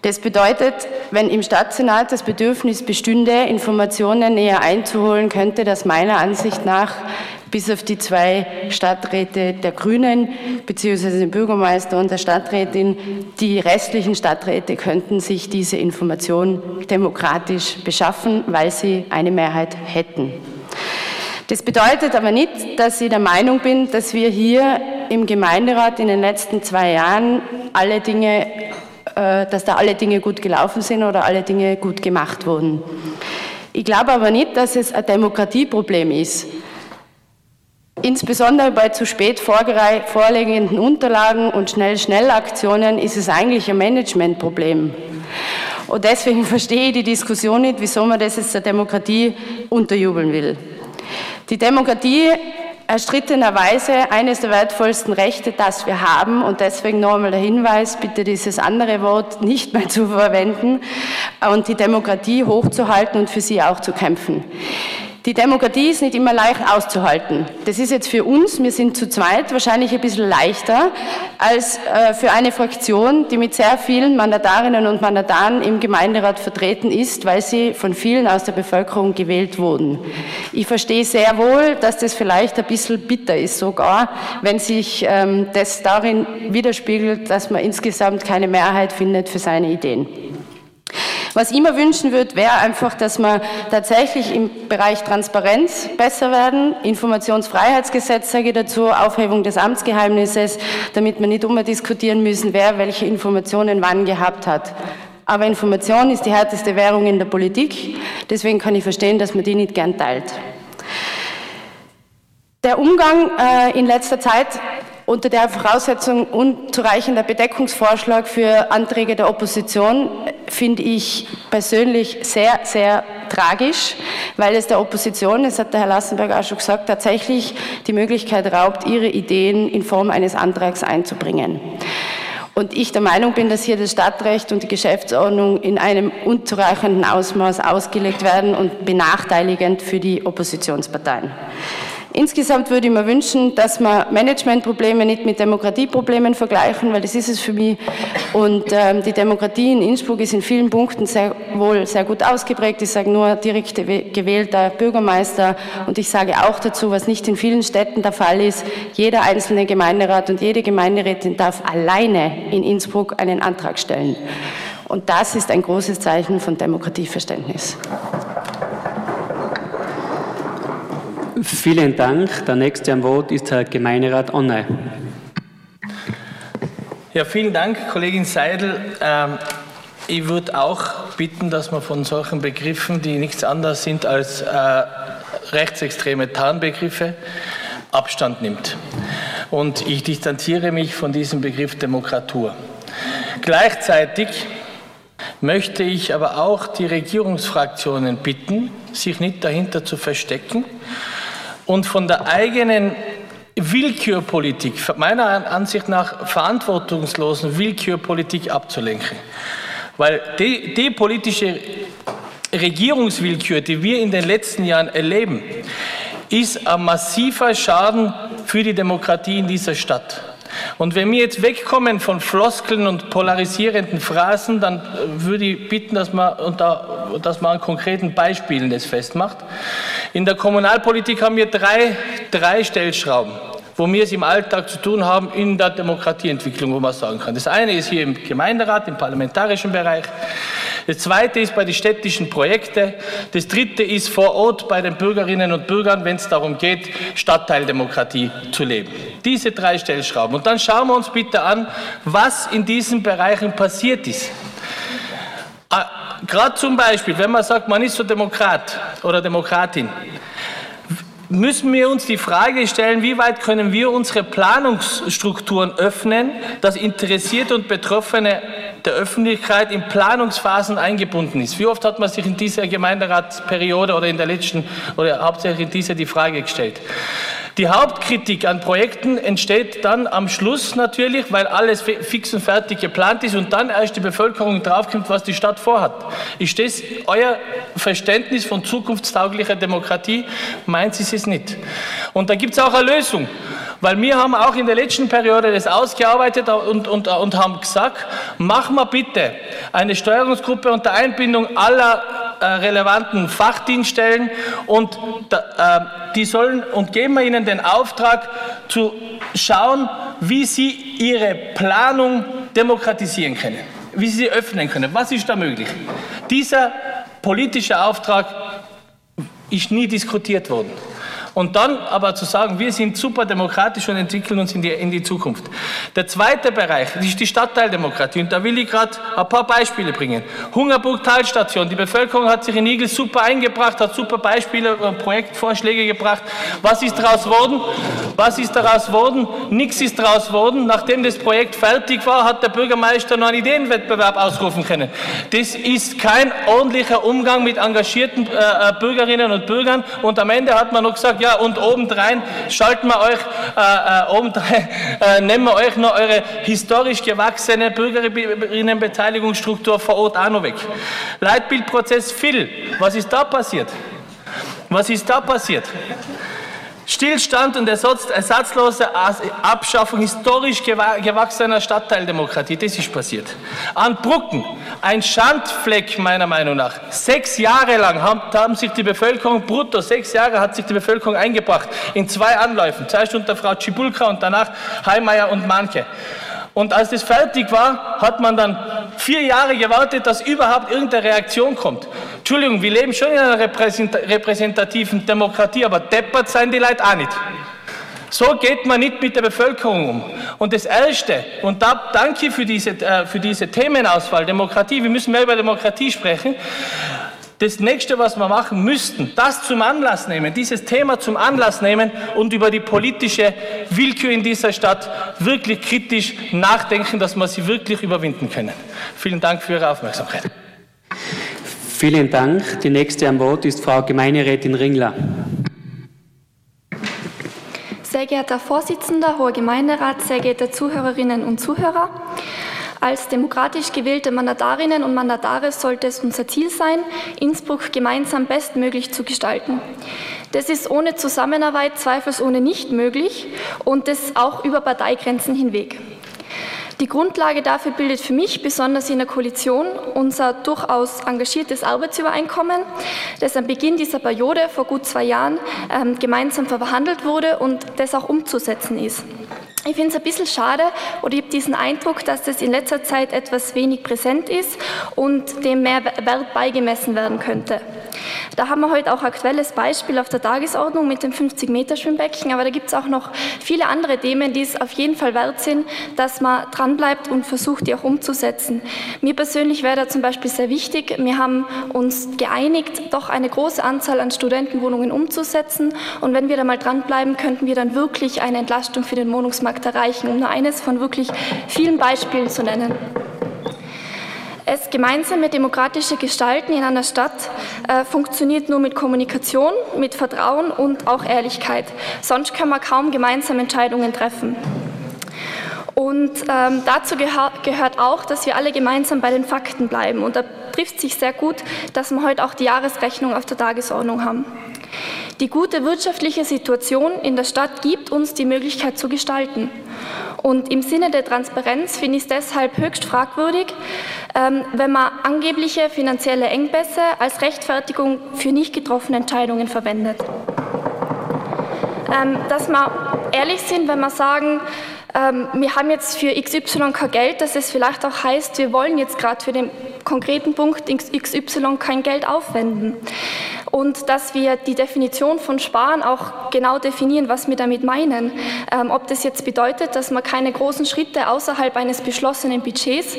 Das bedeutet, wenn im Stadtsenat das Bedürfnis bestünde, Informationen näher einzuholen, könnte das meiner Ansicht nach bis auf die zwei Stadträte der Grünen beziehungsweise den Bürgermeister und der Stadträtin, die restlichen Stadträte könnten sich diese Information demokratisch beschaffen, weil sie eine Mehrheit hätten. Das bedeutet aber nicht, dass ich der Meinung bin, dass wir hier im Gemeinderat in den letzten zwei Jahren alle Dinge dass da alle Dinge gut gelaufen sind oder alle Dinge gut gemacht wurden. Ich glaube aber nicht, dass es ein Demokratieproblem ist. Insbesondere bei zu spät vorliegenden Unterlagen und Schnell-Schnell-Aktionen ist es eigentlich ein Managementproblem. Und deswegen verstehe ich die Diskussion nicht, wieso man das jetzt der Demokratie unterjubeln will. Die Demokratie erstrittenerweise eines der wertvollsten Rechte, das wir haben. Und deswegen noch einmal der Hinweis, bitte dieses andere Wort nicht mehr zu verwenden und die Demokratie hochzuhalten und für sie auch zu kämpfen. Die Demokratie ist nicht immer leicht auszuhalten. Das ist jetzt für uns, wir sind zu zweit, wahrscheinlich ein bisschen leichter als äh, für eine Fraktion, die mit sehr vielen Mandatarinnen und Mandataren im Gemeinderat vertreten ist, weil sie von vielen aus der Bevölkerung gewählt wurden. Ich verstehe sehr wohl, dass das vielleicht ein bisschen bitter ist, sogar wenn sich ähm, das darin widerspiegelt, dass man insgesamt keine Mehrheit findet für seine Ideen. Was ich immer wünschen würde, wäre einfach, dass wir tatsächlich im Bereich Transparenz besser werden. Informationsfreiheitsgesetz sage ich dazu, Aufhebung des Amtsgeheimnisses, damit wir nicht immer diskutieren müssen, wer welche Informationen wann gehabt hat. Aber Information ist die härteste Währung in der Politik. Deswegen kann ich verstehen, dass man die nicht gern teilt. Der Umgang äh, in letzter Zeit unter der Voraussetzung unzureichender Bedeckungsvorschlag für Anträge der Opposition finde ich persönlich sehr, sehr tragisch, weil es der Opposition, das hat der Herr Lassenberg auch schon gesagt, tatsächlich die Möglichkeit raubt, ihre Ideen in Form eines Antrags einzubringen. Und ich der Meinung bin, dass hier das Stadtrecht und die Geschäftsordnung in einem unzureichenden Ausmaß ausgelegt werden und benachteiligend für die Oppositionsparteien. Insgesamt würde ich mir wünschen, dass wir Managementprobleme nicht mit Demokratieproblemen vergleichen, weil das ist es für mich. Und ähm, die Demokratie in Innsbruck ist in vielen Punkten sehr wohl sehr gut ausgeprägt. Ich sage nur direkt gewählter Bürgermeister. Und ich sage auch dazu, was nicht in vielen Städten der Fall ist, jeder einzelne Gemeinderat und jede Gemeinderätin darf alleine in Innsbruck einen Antrag stellen. Und das ist ein großes Zeichen von Demokratieverständnis. Vielen Dank. Der nächste am Wort ist Herr Gemeinderat Onne. Ja, vielen Dank, Kollegin Seidel. Ähm, ich würde auch bitten, dass man von solchen Begriffen, die nichts anderes sind als äh, rechtsextreme Tarnbegriffe, Abstand nimmt. Und ich distanziere mich von diesem Begriff Demokratur. Gleichzeitig möchte ich aber auch die Regierungsfraktionen bitten, sich nicht dahinter zu verstecken und von der eigenen Willkürpolitik, meiner Ansicht nach verantwortungslosen Willkürpolitik abzulenken. Weil die, die politische Regierungswillkür, die wir in den letzten Jahren erleben, ist ein massiver Schaden für die Demokratie in dieser Stadt. Und wenn wir jetzt wegkommen von Floskeln und polarisierenden Phrasen, dann äh, würde ich bitten, dass man, dass man an konkreten Beispielen das festmacht. In der Kommunalpolitik haben wir drei, drei Stellschrauben wo wir es im Alltag zu tun haben in der Demokratieentwicklung, wo man sagen kann. Das eine ist hier im Gemeinderat, im parlamentarischen Bereich. Das zweite ist bei den städtischen Projekten. Das dritte ist vor Ort bei den Bürgerinnen und Bürgern, wenn es darum geht, Stadtteildemokratie zu leben. Diese drei Stellschrauben. Und dann schauen wir uns bitte an, was in diesen Bereichen passiert ist. Ah, Gerade zum Beispiel, wenn man sagt, man ist so Demokrat oder Demokratin, müssen wir uns die Frage stellen, wie weit können wir unsere Planungsstrukturen öffnen, dass Interessierte und Betroffene der Öffentlichkeit in Planungsphasen eingebunden ist. Wie oft hat man sich in dieser Gemeinderatsperiode oder in der letzten oder hauptsächlich in dieser die Frage gestellt? Die Hauptkritik an Projekten entsteht dann am Schluss natürlich, weil alles fix und fertig geplant ist und dann erst die Bevölkerung draufkommt, was die Stadt vorhat. Ist das euer Verständnis von zukunftstauglicher Demokratie? Meint sie es nicht? Und da gibt es auch eine Lösung. Weil wir haben auch in der letzten Periode das ausgearbeitet und, und, und haben gesagt, machen wir bitte eine Steuerungsgruppe unter Einbindung aller relevanten Fachdienststellen und äh, die sollen und geben wir ihnen den Auftrag zu schauen, wie sie ihre Planung demokratisieren können, wie sie sie öffnen können. Was ist da möglich? Dieser politische Auftrag ist nie diskutiert worden. Und dann aber zu sagen, wir sind super demokratisch und entwickeln uns in die, in die Zukunft. Der zweite Bereich ist die Stadtteildemokratie. Und da will ich gerade ein paar Beispiele bringen. Hungerburg Talstation. Die Bevölkerung hat sich in Igel super eingebracht, hat super Beispiele und äh, Projektvorschläge gebracht. Was ist daraus geworden? Was ist daraus geworden? Nichts ist daraus geworden. Nachdem das Projekt fertig war, hat der Bürgermeister noch einen Ideenwettbewerb ausrufen können. Das ist kein ordentlicher Umgang mit engagierten äh, äh Bürgerinnen und Bürgern. Und am Ende hat man noch gesagt, ja, ja, und obendrein schalten wir euch, äh, äh, obendrein, äh, nehmen wir euch noch eure historisch gewachsene Bürgerinnenbeteiligungsstruktur vor Ort auch noch weg. Leitbildprozess Phil, was ist da passiert? Was ist da passiert? Stillstand und ersatzlose Abschaffung historisch gewachsener Stadtteildemokratie, das ist passiert. An Brucken, ein Schandfleck meiner Meinung nach. Sechs Jahre lang haben, haben sich die Bevölkerung, brutto sechs Jahre hat sich die Bevölkerung eingebracht, in zwei Anläufen, zuerst unter Frau Cibulka und danach Heimeyer und Manke. Und als das fertig war, hat man dann vier Jahre gewartet, dass überhaupt irgendeine Reaktion kommt. Entschuldigung, wir leben schon in einer repräsentativen Demokratie, aber deppert sein die Leute auch nicht. So geht man nicht mit der Bevölkerung um. Und das Erste, und da danke für diese, äh, für diese Themenauswahl, Demokratie, wir müssen mehr über Demokratie sprechen. Das nächste, was wir machen müssten, das zum Anlass nehmen, dieses Thema zum Anlass nehmen und über die politische Willkür in dieser Stadt wirklich kritisch nachdenken, dass wir sie wirklich überwinden können. Vielen Dank für Ihre Aufmerksamkeit. Vielen Dank. Die nächste am Wort ist Frau Gemeinderätin Ringler. Sehr geehrter Herr Vorsitzender, hoher Gemeinderat, sehr geehrte Zuhörerinnen und Zuhörer. Als demokratisch gewählte Mandatarinnen und Mandatare sollte es unser Ziel sein, Innsbruck gemeinsam bestmöglich zu gestalten. Das ist ohne Zusammenarbeit zweifelsohne nicht möglich und das auch über Parteigrenzen hinweg. Die Grundlage dafür bildet für mich, besonders in der Koalition, unser durchaus engagiertes Arbeitsübereinkommen, das am Beginn dieser Periode vor gut zwei Jahren ähm, gemeinsam verhandelt wurde und das auch umzusetzen ist. Ich finde es ein bisschen schade oder ich habe diesen Eindruck, dass das in letzter Zeit etwas wenig präsent ist und dem mehr Wert beigemessen werden könnte. Da haben wir heute auch ein aktuelles Beispiel auf der Tagesordnung mit dem 50-Meter-Schwimmbecken, aber da gibt es auch noch viele andere Themen, die es auf jeden Fall wert sind, dass man dranbleibt und versucht, die auch umzusetzen. Mir persönlich wäre da zum Beispiel sehr wichtig, wir haben uns geeinigt, doch eine große Anzahl an Studentenwohnungen umzusetzen und wenn wir da mal dranbleiben, könnten wir dann wirklich eine Entlastung für den Wohnungsmarkt erreichen, um nur eines von wirklich vielen Beispielen zu nennen. Es gemeinsame demokratische Gestalten in einer Stadt äh, funktioniert nur mit Kommunikation, mit Vertrauen und auch Ehrlichkeit. Sonst kann man kaum gemeinsam Entscheidungen treffen. Und ähm, dazu gehör gehört auch, dass wir alle gemeinsam bei den Fakten bleiben. Und da trifft sich sehr gut, dass wir heute auch die Jahresrechnung auf der Tagesordnung haben. Die gute wirtschaftliche Situation in der Stadt gibt uns die Möglichkeit zu gestalten. Und im Sinne der Transparenz finde ich es deshalb höchst fragwürdig, ähm, wenn man angebliche finanzielle Engpässe als Rechtfertigung für nicht getroffene Entscheidungen verwendet. Ähm, dass wir ehrlich sind, wenn wir sagen, ähm, wir haben jetzt für XY kein Geld, dass es vielleicht auch heißt, wir wollen jetzt gerade für den konkreten Punkt XY kein Geld aufwenden. Und dass wir die Definition von Sparen auch genau definieren, was wir damit meinen. Ähm, ob das jetzt bedeutet, dass man keine großen Schritte außerhalb eines beschlossenen Budgets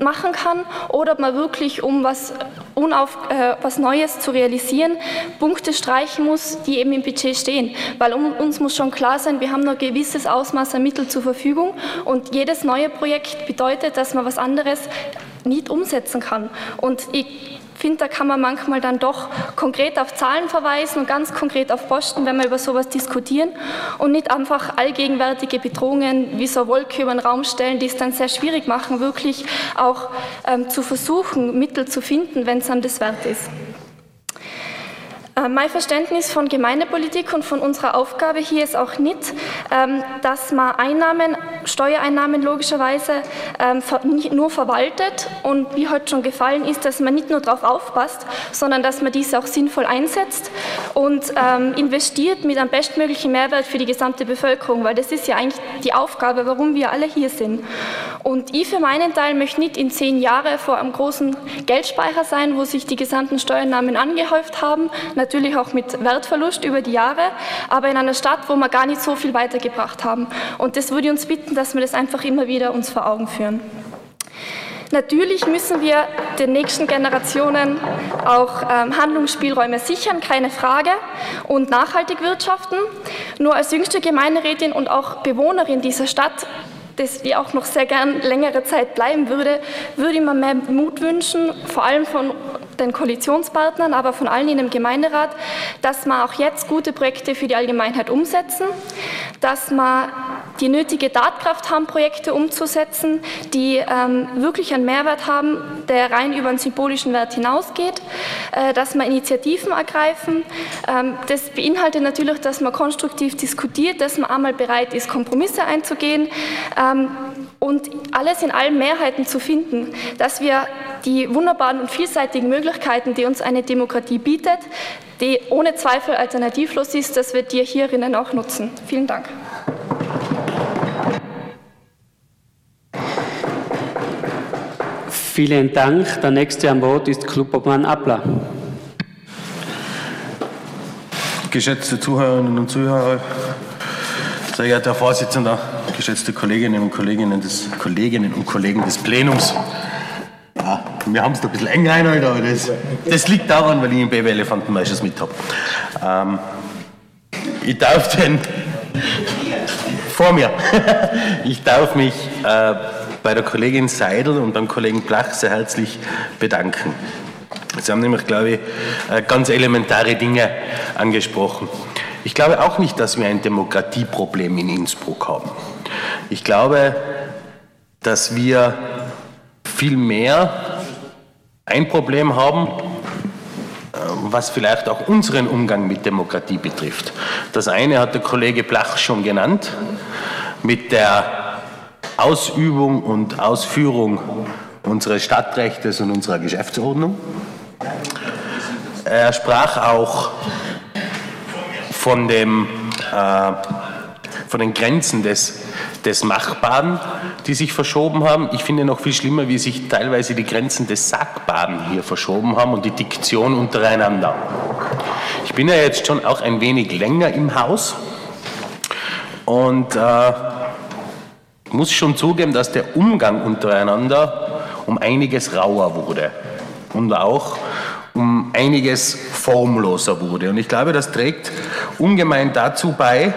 machen kann oder ob man wirklich, um was, unauf, äh, was Neues zu realisieren, Punkte streichen muss, die eben im Budget stehen. Weil um, uns muss schon klar sein, wir haben nur ein gewisses Ausmaß an Mitteln zur Verfügung und jedes neue Projekt bedeutet, dass man was anderes nicht umsetzen kann. Und ich finde, da kann man manchmal dann doch konkret auf Zahlen verweisen und ganz konkret auf Posten, wenn wir über sowas diskutieren und nicht einfach allgegenwärtige Bedrohungen wie so Wolke über den Raum stellen, die es dann sehr schwierig machen, wirklich auch ähm, zu versuchen, Mittel zu finden, wenn es dann das wert ist. Äh, mein Verständnis von Gemeindepolitik und von unserer Aufgabe hier ist auch nicht, ähm, dass man Einnahmen, Steuereinnahmen logischerweise ähm, nur verwaltet und wie heute schon gefallen ist, dass man nicht nur darauf aufpasst, sondern dass man diese auch sinnvoll einsetzt und ähm, investiert mit einem bestmöglichen Mehrwert für die gesamte Bevölkerung, weil das ist ja eigentlich die Aufgabe, warum wir alle hier sind. Und ich für meinen Teil möchte nicht in zehn Jahre vor einem großen Geldspeicher sein, wo sich die gesamten Steuernahmen angehäuft haben, natürlich auch mit Wertverlust über die Jahre, aber in einer Stadt, wo wir gar nicht so viel weitergebracht haben. Und das würde ich uns bitten, dass wir das einfach immer wieder uns vor Augen führen. Natürlich müssen wir den nächsten Generationen auch ähm, Handlungsspielräume sichern, keine Frage, und nachhaltig wirtschaften. Nur als jüngste Gemeinderätin und auch Bewohnerin dieser Stadt das wir auch noch sehr gern längere Zeit bleiben würde, würde ich mir mehr Mut wünschen, vor allem von den Koalitionspartnern, aber von allen in dem Gemeinderat, dass wir auch jetzt gute Projekte für die Allgemeinheit umsetzen, dass wir die nötige Tatkraft haben, Projekte umzusetzen, die ähm, wirklich einen Mehrwert haben, der rein über den symbolischen Wert hinausgeht, äh, dass wir Initiativen ergreifen. Ähm, das beinhaltet natürlich, dass man konstruktiv diskutiert, dass man einmal bereit ist, Kompromisse einzugehen ähm, und alles in allen Mehrheiten zu finden, dass wir die wunderbaren und vielseitigen Möglichkeiten, die uns eine Demokratie bietet, die ohne Zweifel alternativlos ist, dass wir die hierinnen auch nutzen. Vielen Dank. Vielen Dank. Der nächste am Wort ist Klubobmann Appler. Geschätzte Zuhörerinnen und Zuhörer, sehr geehrter Herr Vorsitzender, geschätzte Kolleginnen und Kolleginnen des, Kolleginnen und Kollegen des Plenums. Ja, wir haben es da ein bisschen eng rein, aber das, das liegt daran, weil ich einen Baby-Elefanten meistens mit habe. Ähm, ich darf den vor mir. ich darf mich äh, bei der Kollegin Seidel und beim Kollegen Blach sehr herzlich bedanken. Sie haben nämlich, glaube ich, äh, ganz elementare Dinge angesprochen. Ich glaube auch nicht, dass wir ein Demokratieproblem in Innsbruck haben. Ich glaube, dass wir viel mehr ein Problem haben, äh, was vielleicht auch unseren Umgang mit Demokratie betrifft. Das eine hat der Kollege Blach schon genannt, mit der Ausübung und Ausführung unseres Stadtrechtes und unserer Geschäftsordnung. Er sprach auch von, dem, äh, von den Grenzen des, des Machbaren, die sich verschoben haben. Ich finde noch viel schlimmer, wie sich teilweise die Grenzen des Sagbaren hier verschoben haben und die Diktion untereinander. Ich bin ja jetzt schon auch ein wenig länger im Haus und äh, muss schon zugeben, dass der Umgang untereinander um einiges rauer wurde und auch um einiges formloser wurde. Und ich glaube, das trägt ungemein dazu bei,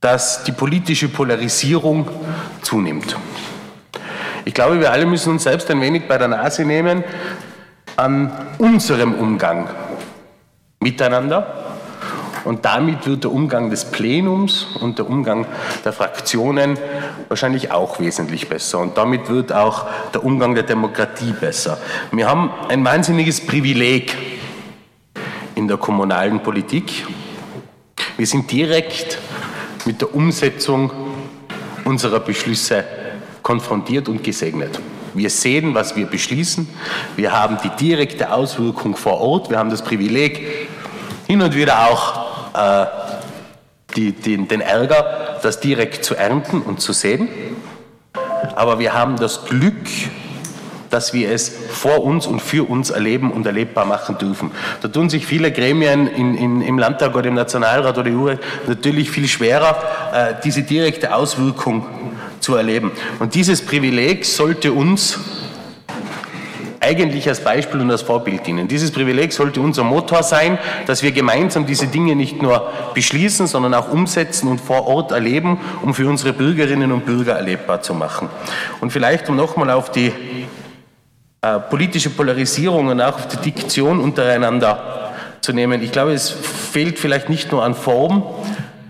dass die politische Polarisierung zunimmt. Ich glaube, wir alle müssen uns selbst ein wenig bei der Nase nehmen an unserem Umgang miteinander und damit wird der Umgang des Plenums und der Umgang der Fraktionen wahrscheinlich auch wesentlich besser. Und damit wird auch der Umgang der Demokratie besser. Wir haben ein wahnsinniges Privileg in der kommunalen Politik. Wir sind direkt mit der Umsetzung unserer Beschlüsse konfrontiert und gesegnet. Wir sehen, was wir beschließen. Wir haben die direkte Auswirkung vor Ort. Wir haben das Privileg, hin und wieder auch äh, die, die, den Ärger, das direkt zu ernten und zu sehen. Aber wir haben das Glück, dass wir es vor uns und für uns erleben und erlebbar machen dürfen. Da tun sich viele Gremien in, in, im Landtag oder im Nationalrat oder EU natürlich viel schwerer, äh, diese direkte Auswirkung zu erleben. Und dieses Privileg sollte uns eigentlich als Beispiel und als Vorbild dienen. Dieses Privileg sollte unser Motor sein, dass wir gemeinsam diese Dinge nicht nur beschließen, sondern auch umsetzen und vor Ort erleben, um für unsere Bürgerinnen und Bürger erlebbar zu machen. Und vielleicht, um nochmal auf die äh, politische Polarisierung und auch auf die Diktion untereinander zu nehmen. Ich glaube, es fehlt vielleicht nicht nur an Form,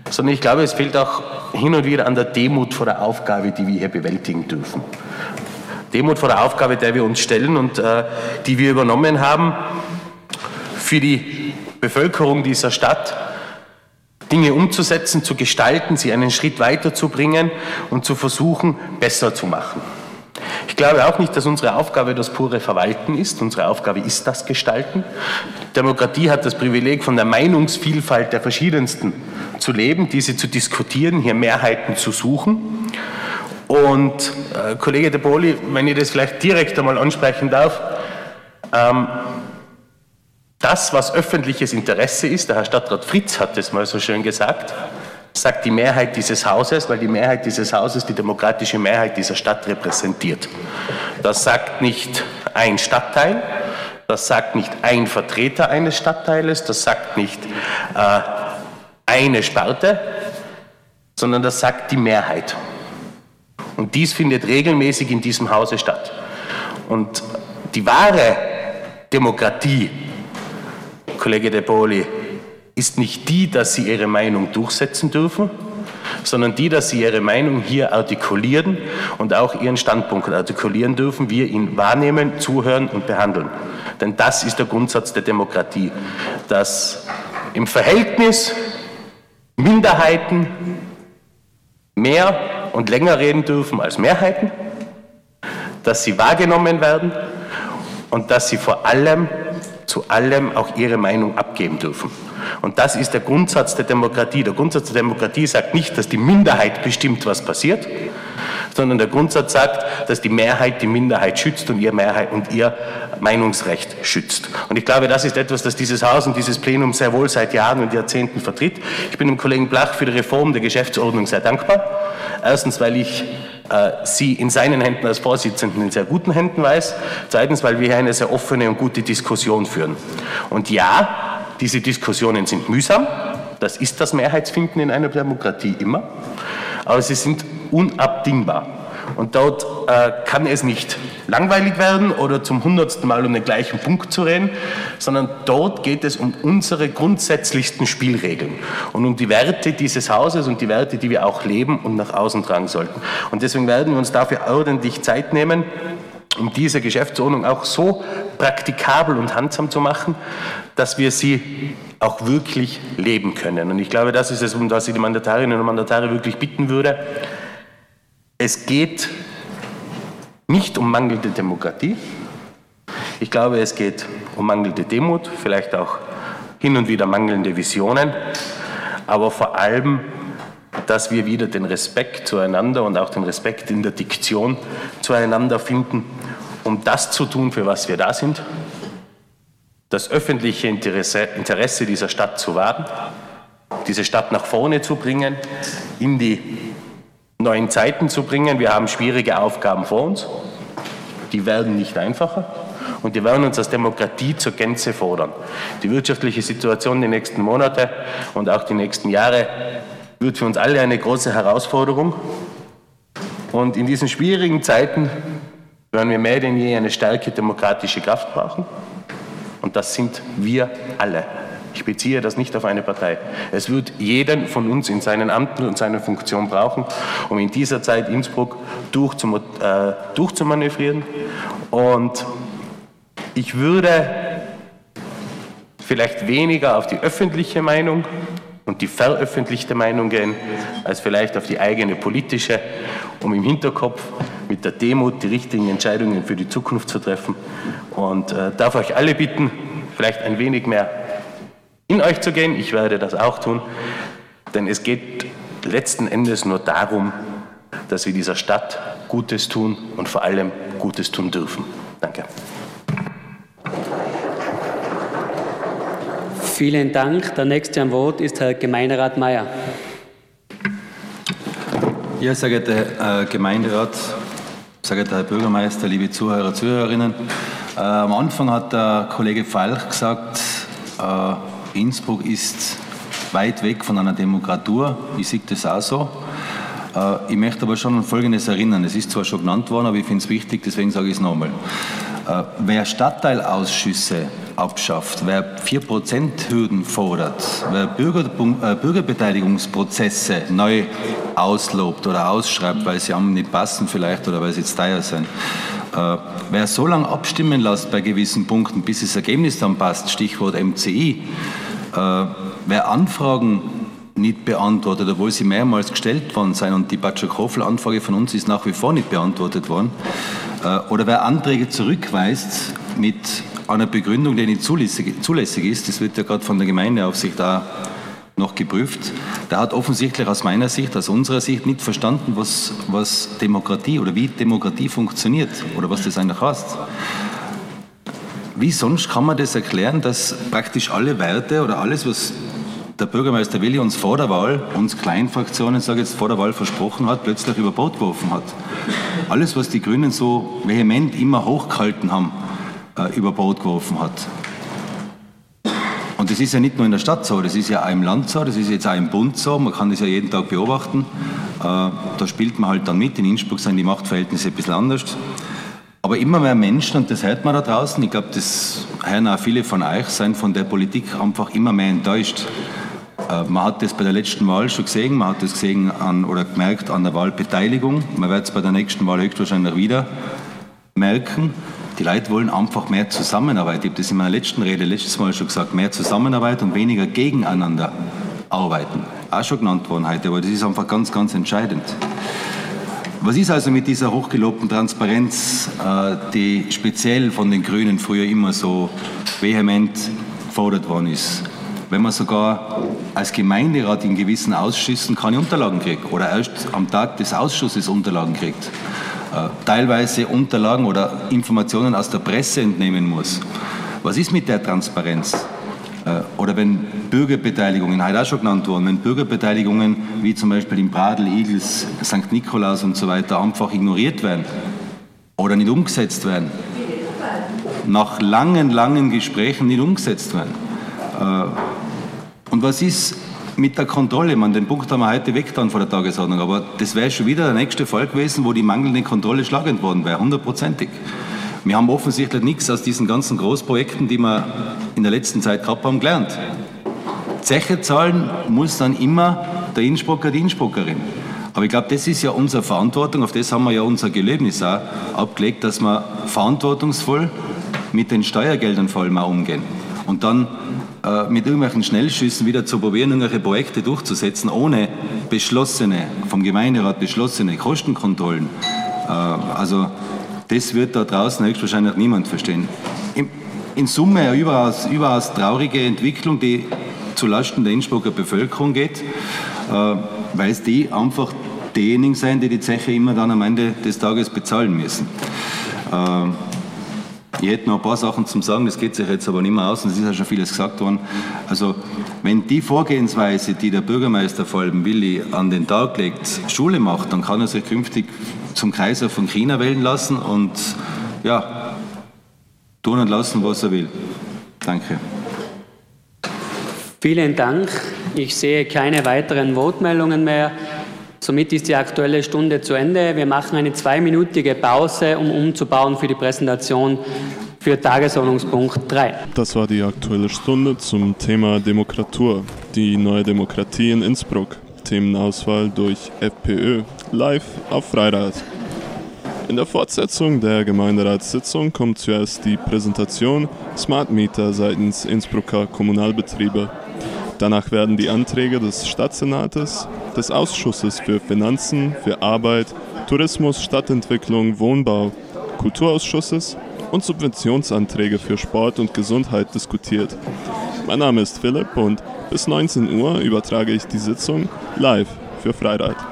sondern ich glaube, es fehlt auch hin und wieder an der Demut vor der Aufgabe, die wir hier bewältigen dürfen. Demut vor der Aufgabe, der wir uns stellen und äh, die wir übernommen haben, für die Bevölkerung dieser Stadt Dinge umzusetzen, zu gestalten, sie einen Schritt weiterzubringen und zu versuchen, besser zu machen. Ich glaube auch nicht, dass unsere Aufgabe das pure Verwalten ist. Unsere Aufgabe ist das Gestalten. Demokratie hat das Privileg, von der Meinungsvielfalt der verschiedensten zu leben, diese zu diskutieren, hier Mehrheiten zu suchen. Und äh, Kollege De Boli, wenn ich das vielleicht direkt einmal ansprechen darf, ähm, das, was öffentliches Interesse ist, der Herr Stadtrat Fritz hat das mal so schön gesagt, sagt die Mehrheit dieses Hauses, weil die Mehrheit dieses Hauses die demokratische Mehrheit dieser Stadt repräsentiert. Das sagt nicht ein Stadtteil, das sagt nicht ein Vertreter eines Stadtteiles, das sagt nicht äh, eine Sparte, sondern das sagt die Mehrheit. Und dies findet regelmäßig in diesem Hause statt. Und die wahre Demokratie, Kollege De Poli, ist nicht die, dass Sie Ihre Meinung durchsetzen dürfen, sondern die, dass Sie Ihre Meinung hier artikulieren und auch Ihren Standpunkt artikulieren dürfen, wir ihn wahrnehmen, zuhören und behandeln. Denn das ist der Grundsatz der Demokratie, dass im Verhältnis Minderheiten mehr und länger reden dürfen als Mehrheiten, dass sie wahrgenommen werden und dass sie vor allem zu allem auch ihre Meinung abgeben dürfen. Und das ist der Grundsatz der Demokratie. Der Grundsatz der Demokratie sagt nicht, dass die Minderheit bestimmt, was passiert, sondern der Grundsatz sagt, dass die Mehrheit die Minderheit schützt und ihr, Mehrheit und ihr Meinungsrecht schützt. Und ich glaube, das ist etwas, das dieses Haus und dieses Plenum sehr wohl seit Jahren und Jahrzehnten vertritt. Ich bin dem Kollegen Blach für die Reform der Geschäftsordnung sehr dankbar. Erstens, weil ich äh, sie in seinen Händen als Vorsitzenden in sehr guten Händen weiß. Zweitens, weil wir hier eine sehr offene und gute Diskussion führen. Und ja, diese Diskussionen sind mühsam. Das ist das Mehrheitsfinden in einer Demokratie immer. Aber sie sind unabdingbar. Und dort äh, kann es nicht langweilig werden oder zum hundertsten Mal um den gleichen Punkt zu reden, sondern dort geht es um unsere grundsätzlichsten Spielregeln und um die Werte dieses Hauses und die Werte, die wir auch leben und nach außen tragen sollten. Und deswegen werden wir uns dafür ordentlich Zeit nehmen, um diese Geschäftsordnung auch so praktikabel und handsam zu machen, dass wir sie auch wirklich leben können. Und ich glaube, das ist es, um das ich die Mandatarinnen und Mandatare wirklich bitten würde. Es geht nicht um mangelnde Demokratie. Ich glaube, es geht um mangelnde Demut, vielleicht auch hin und wieder mangelnde Visionen, aber vor allem, dass wir wieder den Respekt zueinander und auch den Respekt in der Diktion zueinander finden, um das zu tun, für was wir da sind, das öffentliche Interesse, Interesse dieser Stadt zu wahren, diese Stadt nach vorne zu bringen, in die neuen Zeiten zu bringen. Wir haben schwierige Aufgaben vor uns. Die werden nicht einfacher. Und die werden uns als Demokratie zur Gänze fordern. Die wirtschaftliche Situation die nächsten Monate und auch die nächsten Jahre wird für uns alle eine große Herausforderung. Und in diesen schwierigen Zeiten werden wir mehr denn je eine starke demokratische Kraft brauchen. Und das sind wir alle. Ich beziehe das nicht auf eine Partei. Es wird jeden von uns in seinen Amten und seiner Funktion brauchen, um in dieser Zeit Innsbruck äh, durchzumanövrieren. Und ich würde vielleicht weniger auf die öffentliche Meinung und die veröffentlichte Meinung gehen, als vielleicht auf die eigene politische, um im Hinterkopf mit der Demut die richtigen Entscheidungen für die Zukunft zu treffen. Und äh, darf euch alle bitten, vielleicht ein wenig mehr in euch zu gehen. Ich werde das auch tun, denn es geht letzten Endes nur darum, dass wir dieser Stadt Gutes tun und vor allem Gutes tun dürfen. Danke. Vielen Dank. Der nächste am Wort ist Herr Gemeinderat Mayer. Ja, sehr geehrter äh, Gemeinderat, sehr geehrter Herr Bürgermeister, liebe Zuhörer, Zuhörerinnen. Äh, am Anfang hat der Kollege Falk gesagt, äh, Innsbruck ist weit weg von einer Demokratur. Ich sehe das auch so. Äh, ich möchte aber schon an Folgendes erinnern. Es ist zwar schon genannt worden, aber ich finde es wichtig, deswegen sage ich es nochmal. Äh, wer Stadtteilausschüsse abschafft, wer 4%-Hürden fordert, wer Bürger, äh, Bürgerbeteiligungsprozesse neu auslobt oder ausschreibt, weil sie einem nicht passen vielleicht oder weil sie jetzt teuer sind, äh, wer so lange abstimmen lässt bei gewissen Punkten, bis das Ergebnis dann passt, Stichwort MCI, äh, wer Anfragen nicht beantwortet, obwohl sie mehrmals gestellt worden sind und die Batschakofel-Anfrage von uns ist nach wie vor nicht beantwortet worden, oder wer Anträge zurückweist mit einer Begründung, die nicht zulässig, zulässig ist, das wird ja gerade von der Gemeindeaufsicht da noch geprüft. Der hat offensichtlich aus meiner Sicht, aus unserer Sicht nicht verstanden, was, was Demokratie oder wie Demokratie funktioniert oder was das eigentlich heißt. Wie sonst kann man das erklären, dass praktisch alle Werte oder alles, was der Bürgermeister Willi uns vor der Wahl, uns Kleinfraktionen, sage ich jetzt vor der Wahl versprochen hat, plötzlich über Bord geworfen hat. Alles, was die Grünen so vehement immer hochgehalten haben, äh, über Bord geworfen hat. Und das ist ja nicht nur in der Stadt so, das ist ja auch im Land so, das ist jetzt auch im Bund so, man kann das ja jeden Tag beobachten. Äh, da spielt man halt dann mit, in Innsbruck sind die Machtverhältnisse ein bisschen anders. Aber immer mehr Menschen, und das hört man da draußen, ich glaube, das hören auch viele von euch, sind von der Politik einfach immer mehr enttäuscht. Äh, man hat das bei der letzten Wahl schon gesehen, man hat das gesehen an, oder gemerkt an der Wahlbeteiligung. Man wird es bei der nächsten Wahl höchstwahrscheinlich wieder merken. Die Leute wollen einfach mehr Zusammenarbeit. Ich habe das in meiner letzten Rede letztes Mal schon gesagt. Mehr Zusammenarbeit und weniger gegeneinander arbeiten. Auch schon genannt worden heute, aber das ist einfach ganz, ganz entscheidend. Was ist also mit dieser hochgelobten Transparenz, äh, die speziell von den Grünen früher immer so vehement gefordert worden ist? Wenn man sogar als Gemeinderat in gewissen Ausschüssen keine Unterlagen kriegt oder erst am Tag des Ausschusses Unterlagen kriegt. Äh, teilweise Unterlagen oder Informationen aus der Presse entnehmen muss. Was ist mit der Transparenz? Äh, oder wenn Bürgerbeteiligungen, heute auch schon genannt worden, wenn Bürgerbeteiligungen wie zum Beispiel im Bradl, Igels, St. Nikolaus und so weiter einfach ignoriert werden oder nicht umgesetzt werden, nach langen, langen Gesprächen nicht umgesetzt werden. Äh, und was ist mit der Kontrolle? Man, den Punkt haben wir heute weg von der Tagesordnung, aber das wäre schon wieder der nächste Fall gewesen, wo die mangelnde Kontrolle schlagend worden wäre, hundertprozentig. Wir haben offensichtlich nichts aus diesen ganzen Großprojekten, die wir in der letzten Zeit gehabt haben, gelernt. Zeche zahlen muss dann immer der Innsbrucker, die Innsbruckerin. Aber ich glaube, das ist ja unsere Verantwortung, auf das haben wir ja unser Gelöbnis auch abgelegt, dass wir verantwortungsvoll mit den Steuergeldern vor allem auch umgehen. Und dann äh, mit irgendwelchen Schnellschüssen wieder zu probieren, irgendwelche Projekte durchzusetzen, ohne beschlossene, vom Gemeinderat beschlossene Kostenkontrollen. Äh, also das wird da draußen höchstwahrscheinlich niemand verstehen. In, in Summe eine überaus, überaus traurige Entwicklung, die zulasten der Innsbrucker Bevölkerung geht, äh, weil es die einfach diejenigen sein, die die Zeche immer dann am Ende des Tages bezahlen müssen. Äh, ich hätte noch ein paar Sachen zum Sagen, das geht sich jetzt aber nicht mehr aus und es ist ja schon vieles gesagt worden. Also, wenn die Vorgehensweise, die der Bürgermeister vor allem Willi an den Tag legt, Schule macht, dann kann er sich künftig zum Kaiser von China wählen lassen und ja, tun und lassen, was er will. Danke. Vielen Dank. Ich sehe keine weiteren Wortmeldungen mehr. Somit ist die Aktuelle Stunde zu Ende. Wir machen eine zweiminütige Pause, um umzubauen für die Präsentation für Tagesordnungspunkt 3. Das war die Aktuelle Stunde zum Thema Demokratur, die neue Demokratie in Innsbruck. Themenauswahl durch FPÖ, live auf Freirad. In der Fortsetzung der Gemeinderatssitzung kommt zuerst die Präsentation Smart Meter seitens Innsbrucker Kommunalbetriebe. Danach werden die Anträge des Stadtsenates, des Ausschusses für Finanzen, für Arbeit, Tourismus, Stadtentwicklung, Wohnbau, Kulturausschusses und Subventionsanträge für Sport und Gesundheit diskutiert. Mein Name ist Philipp und bis 19 Uhr übertrage ich die Sitzung live für Freirad.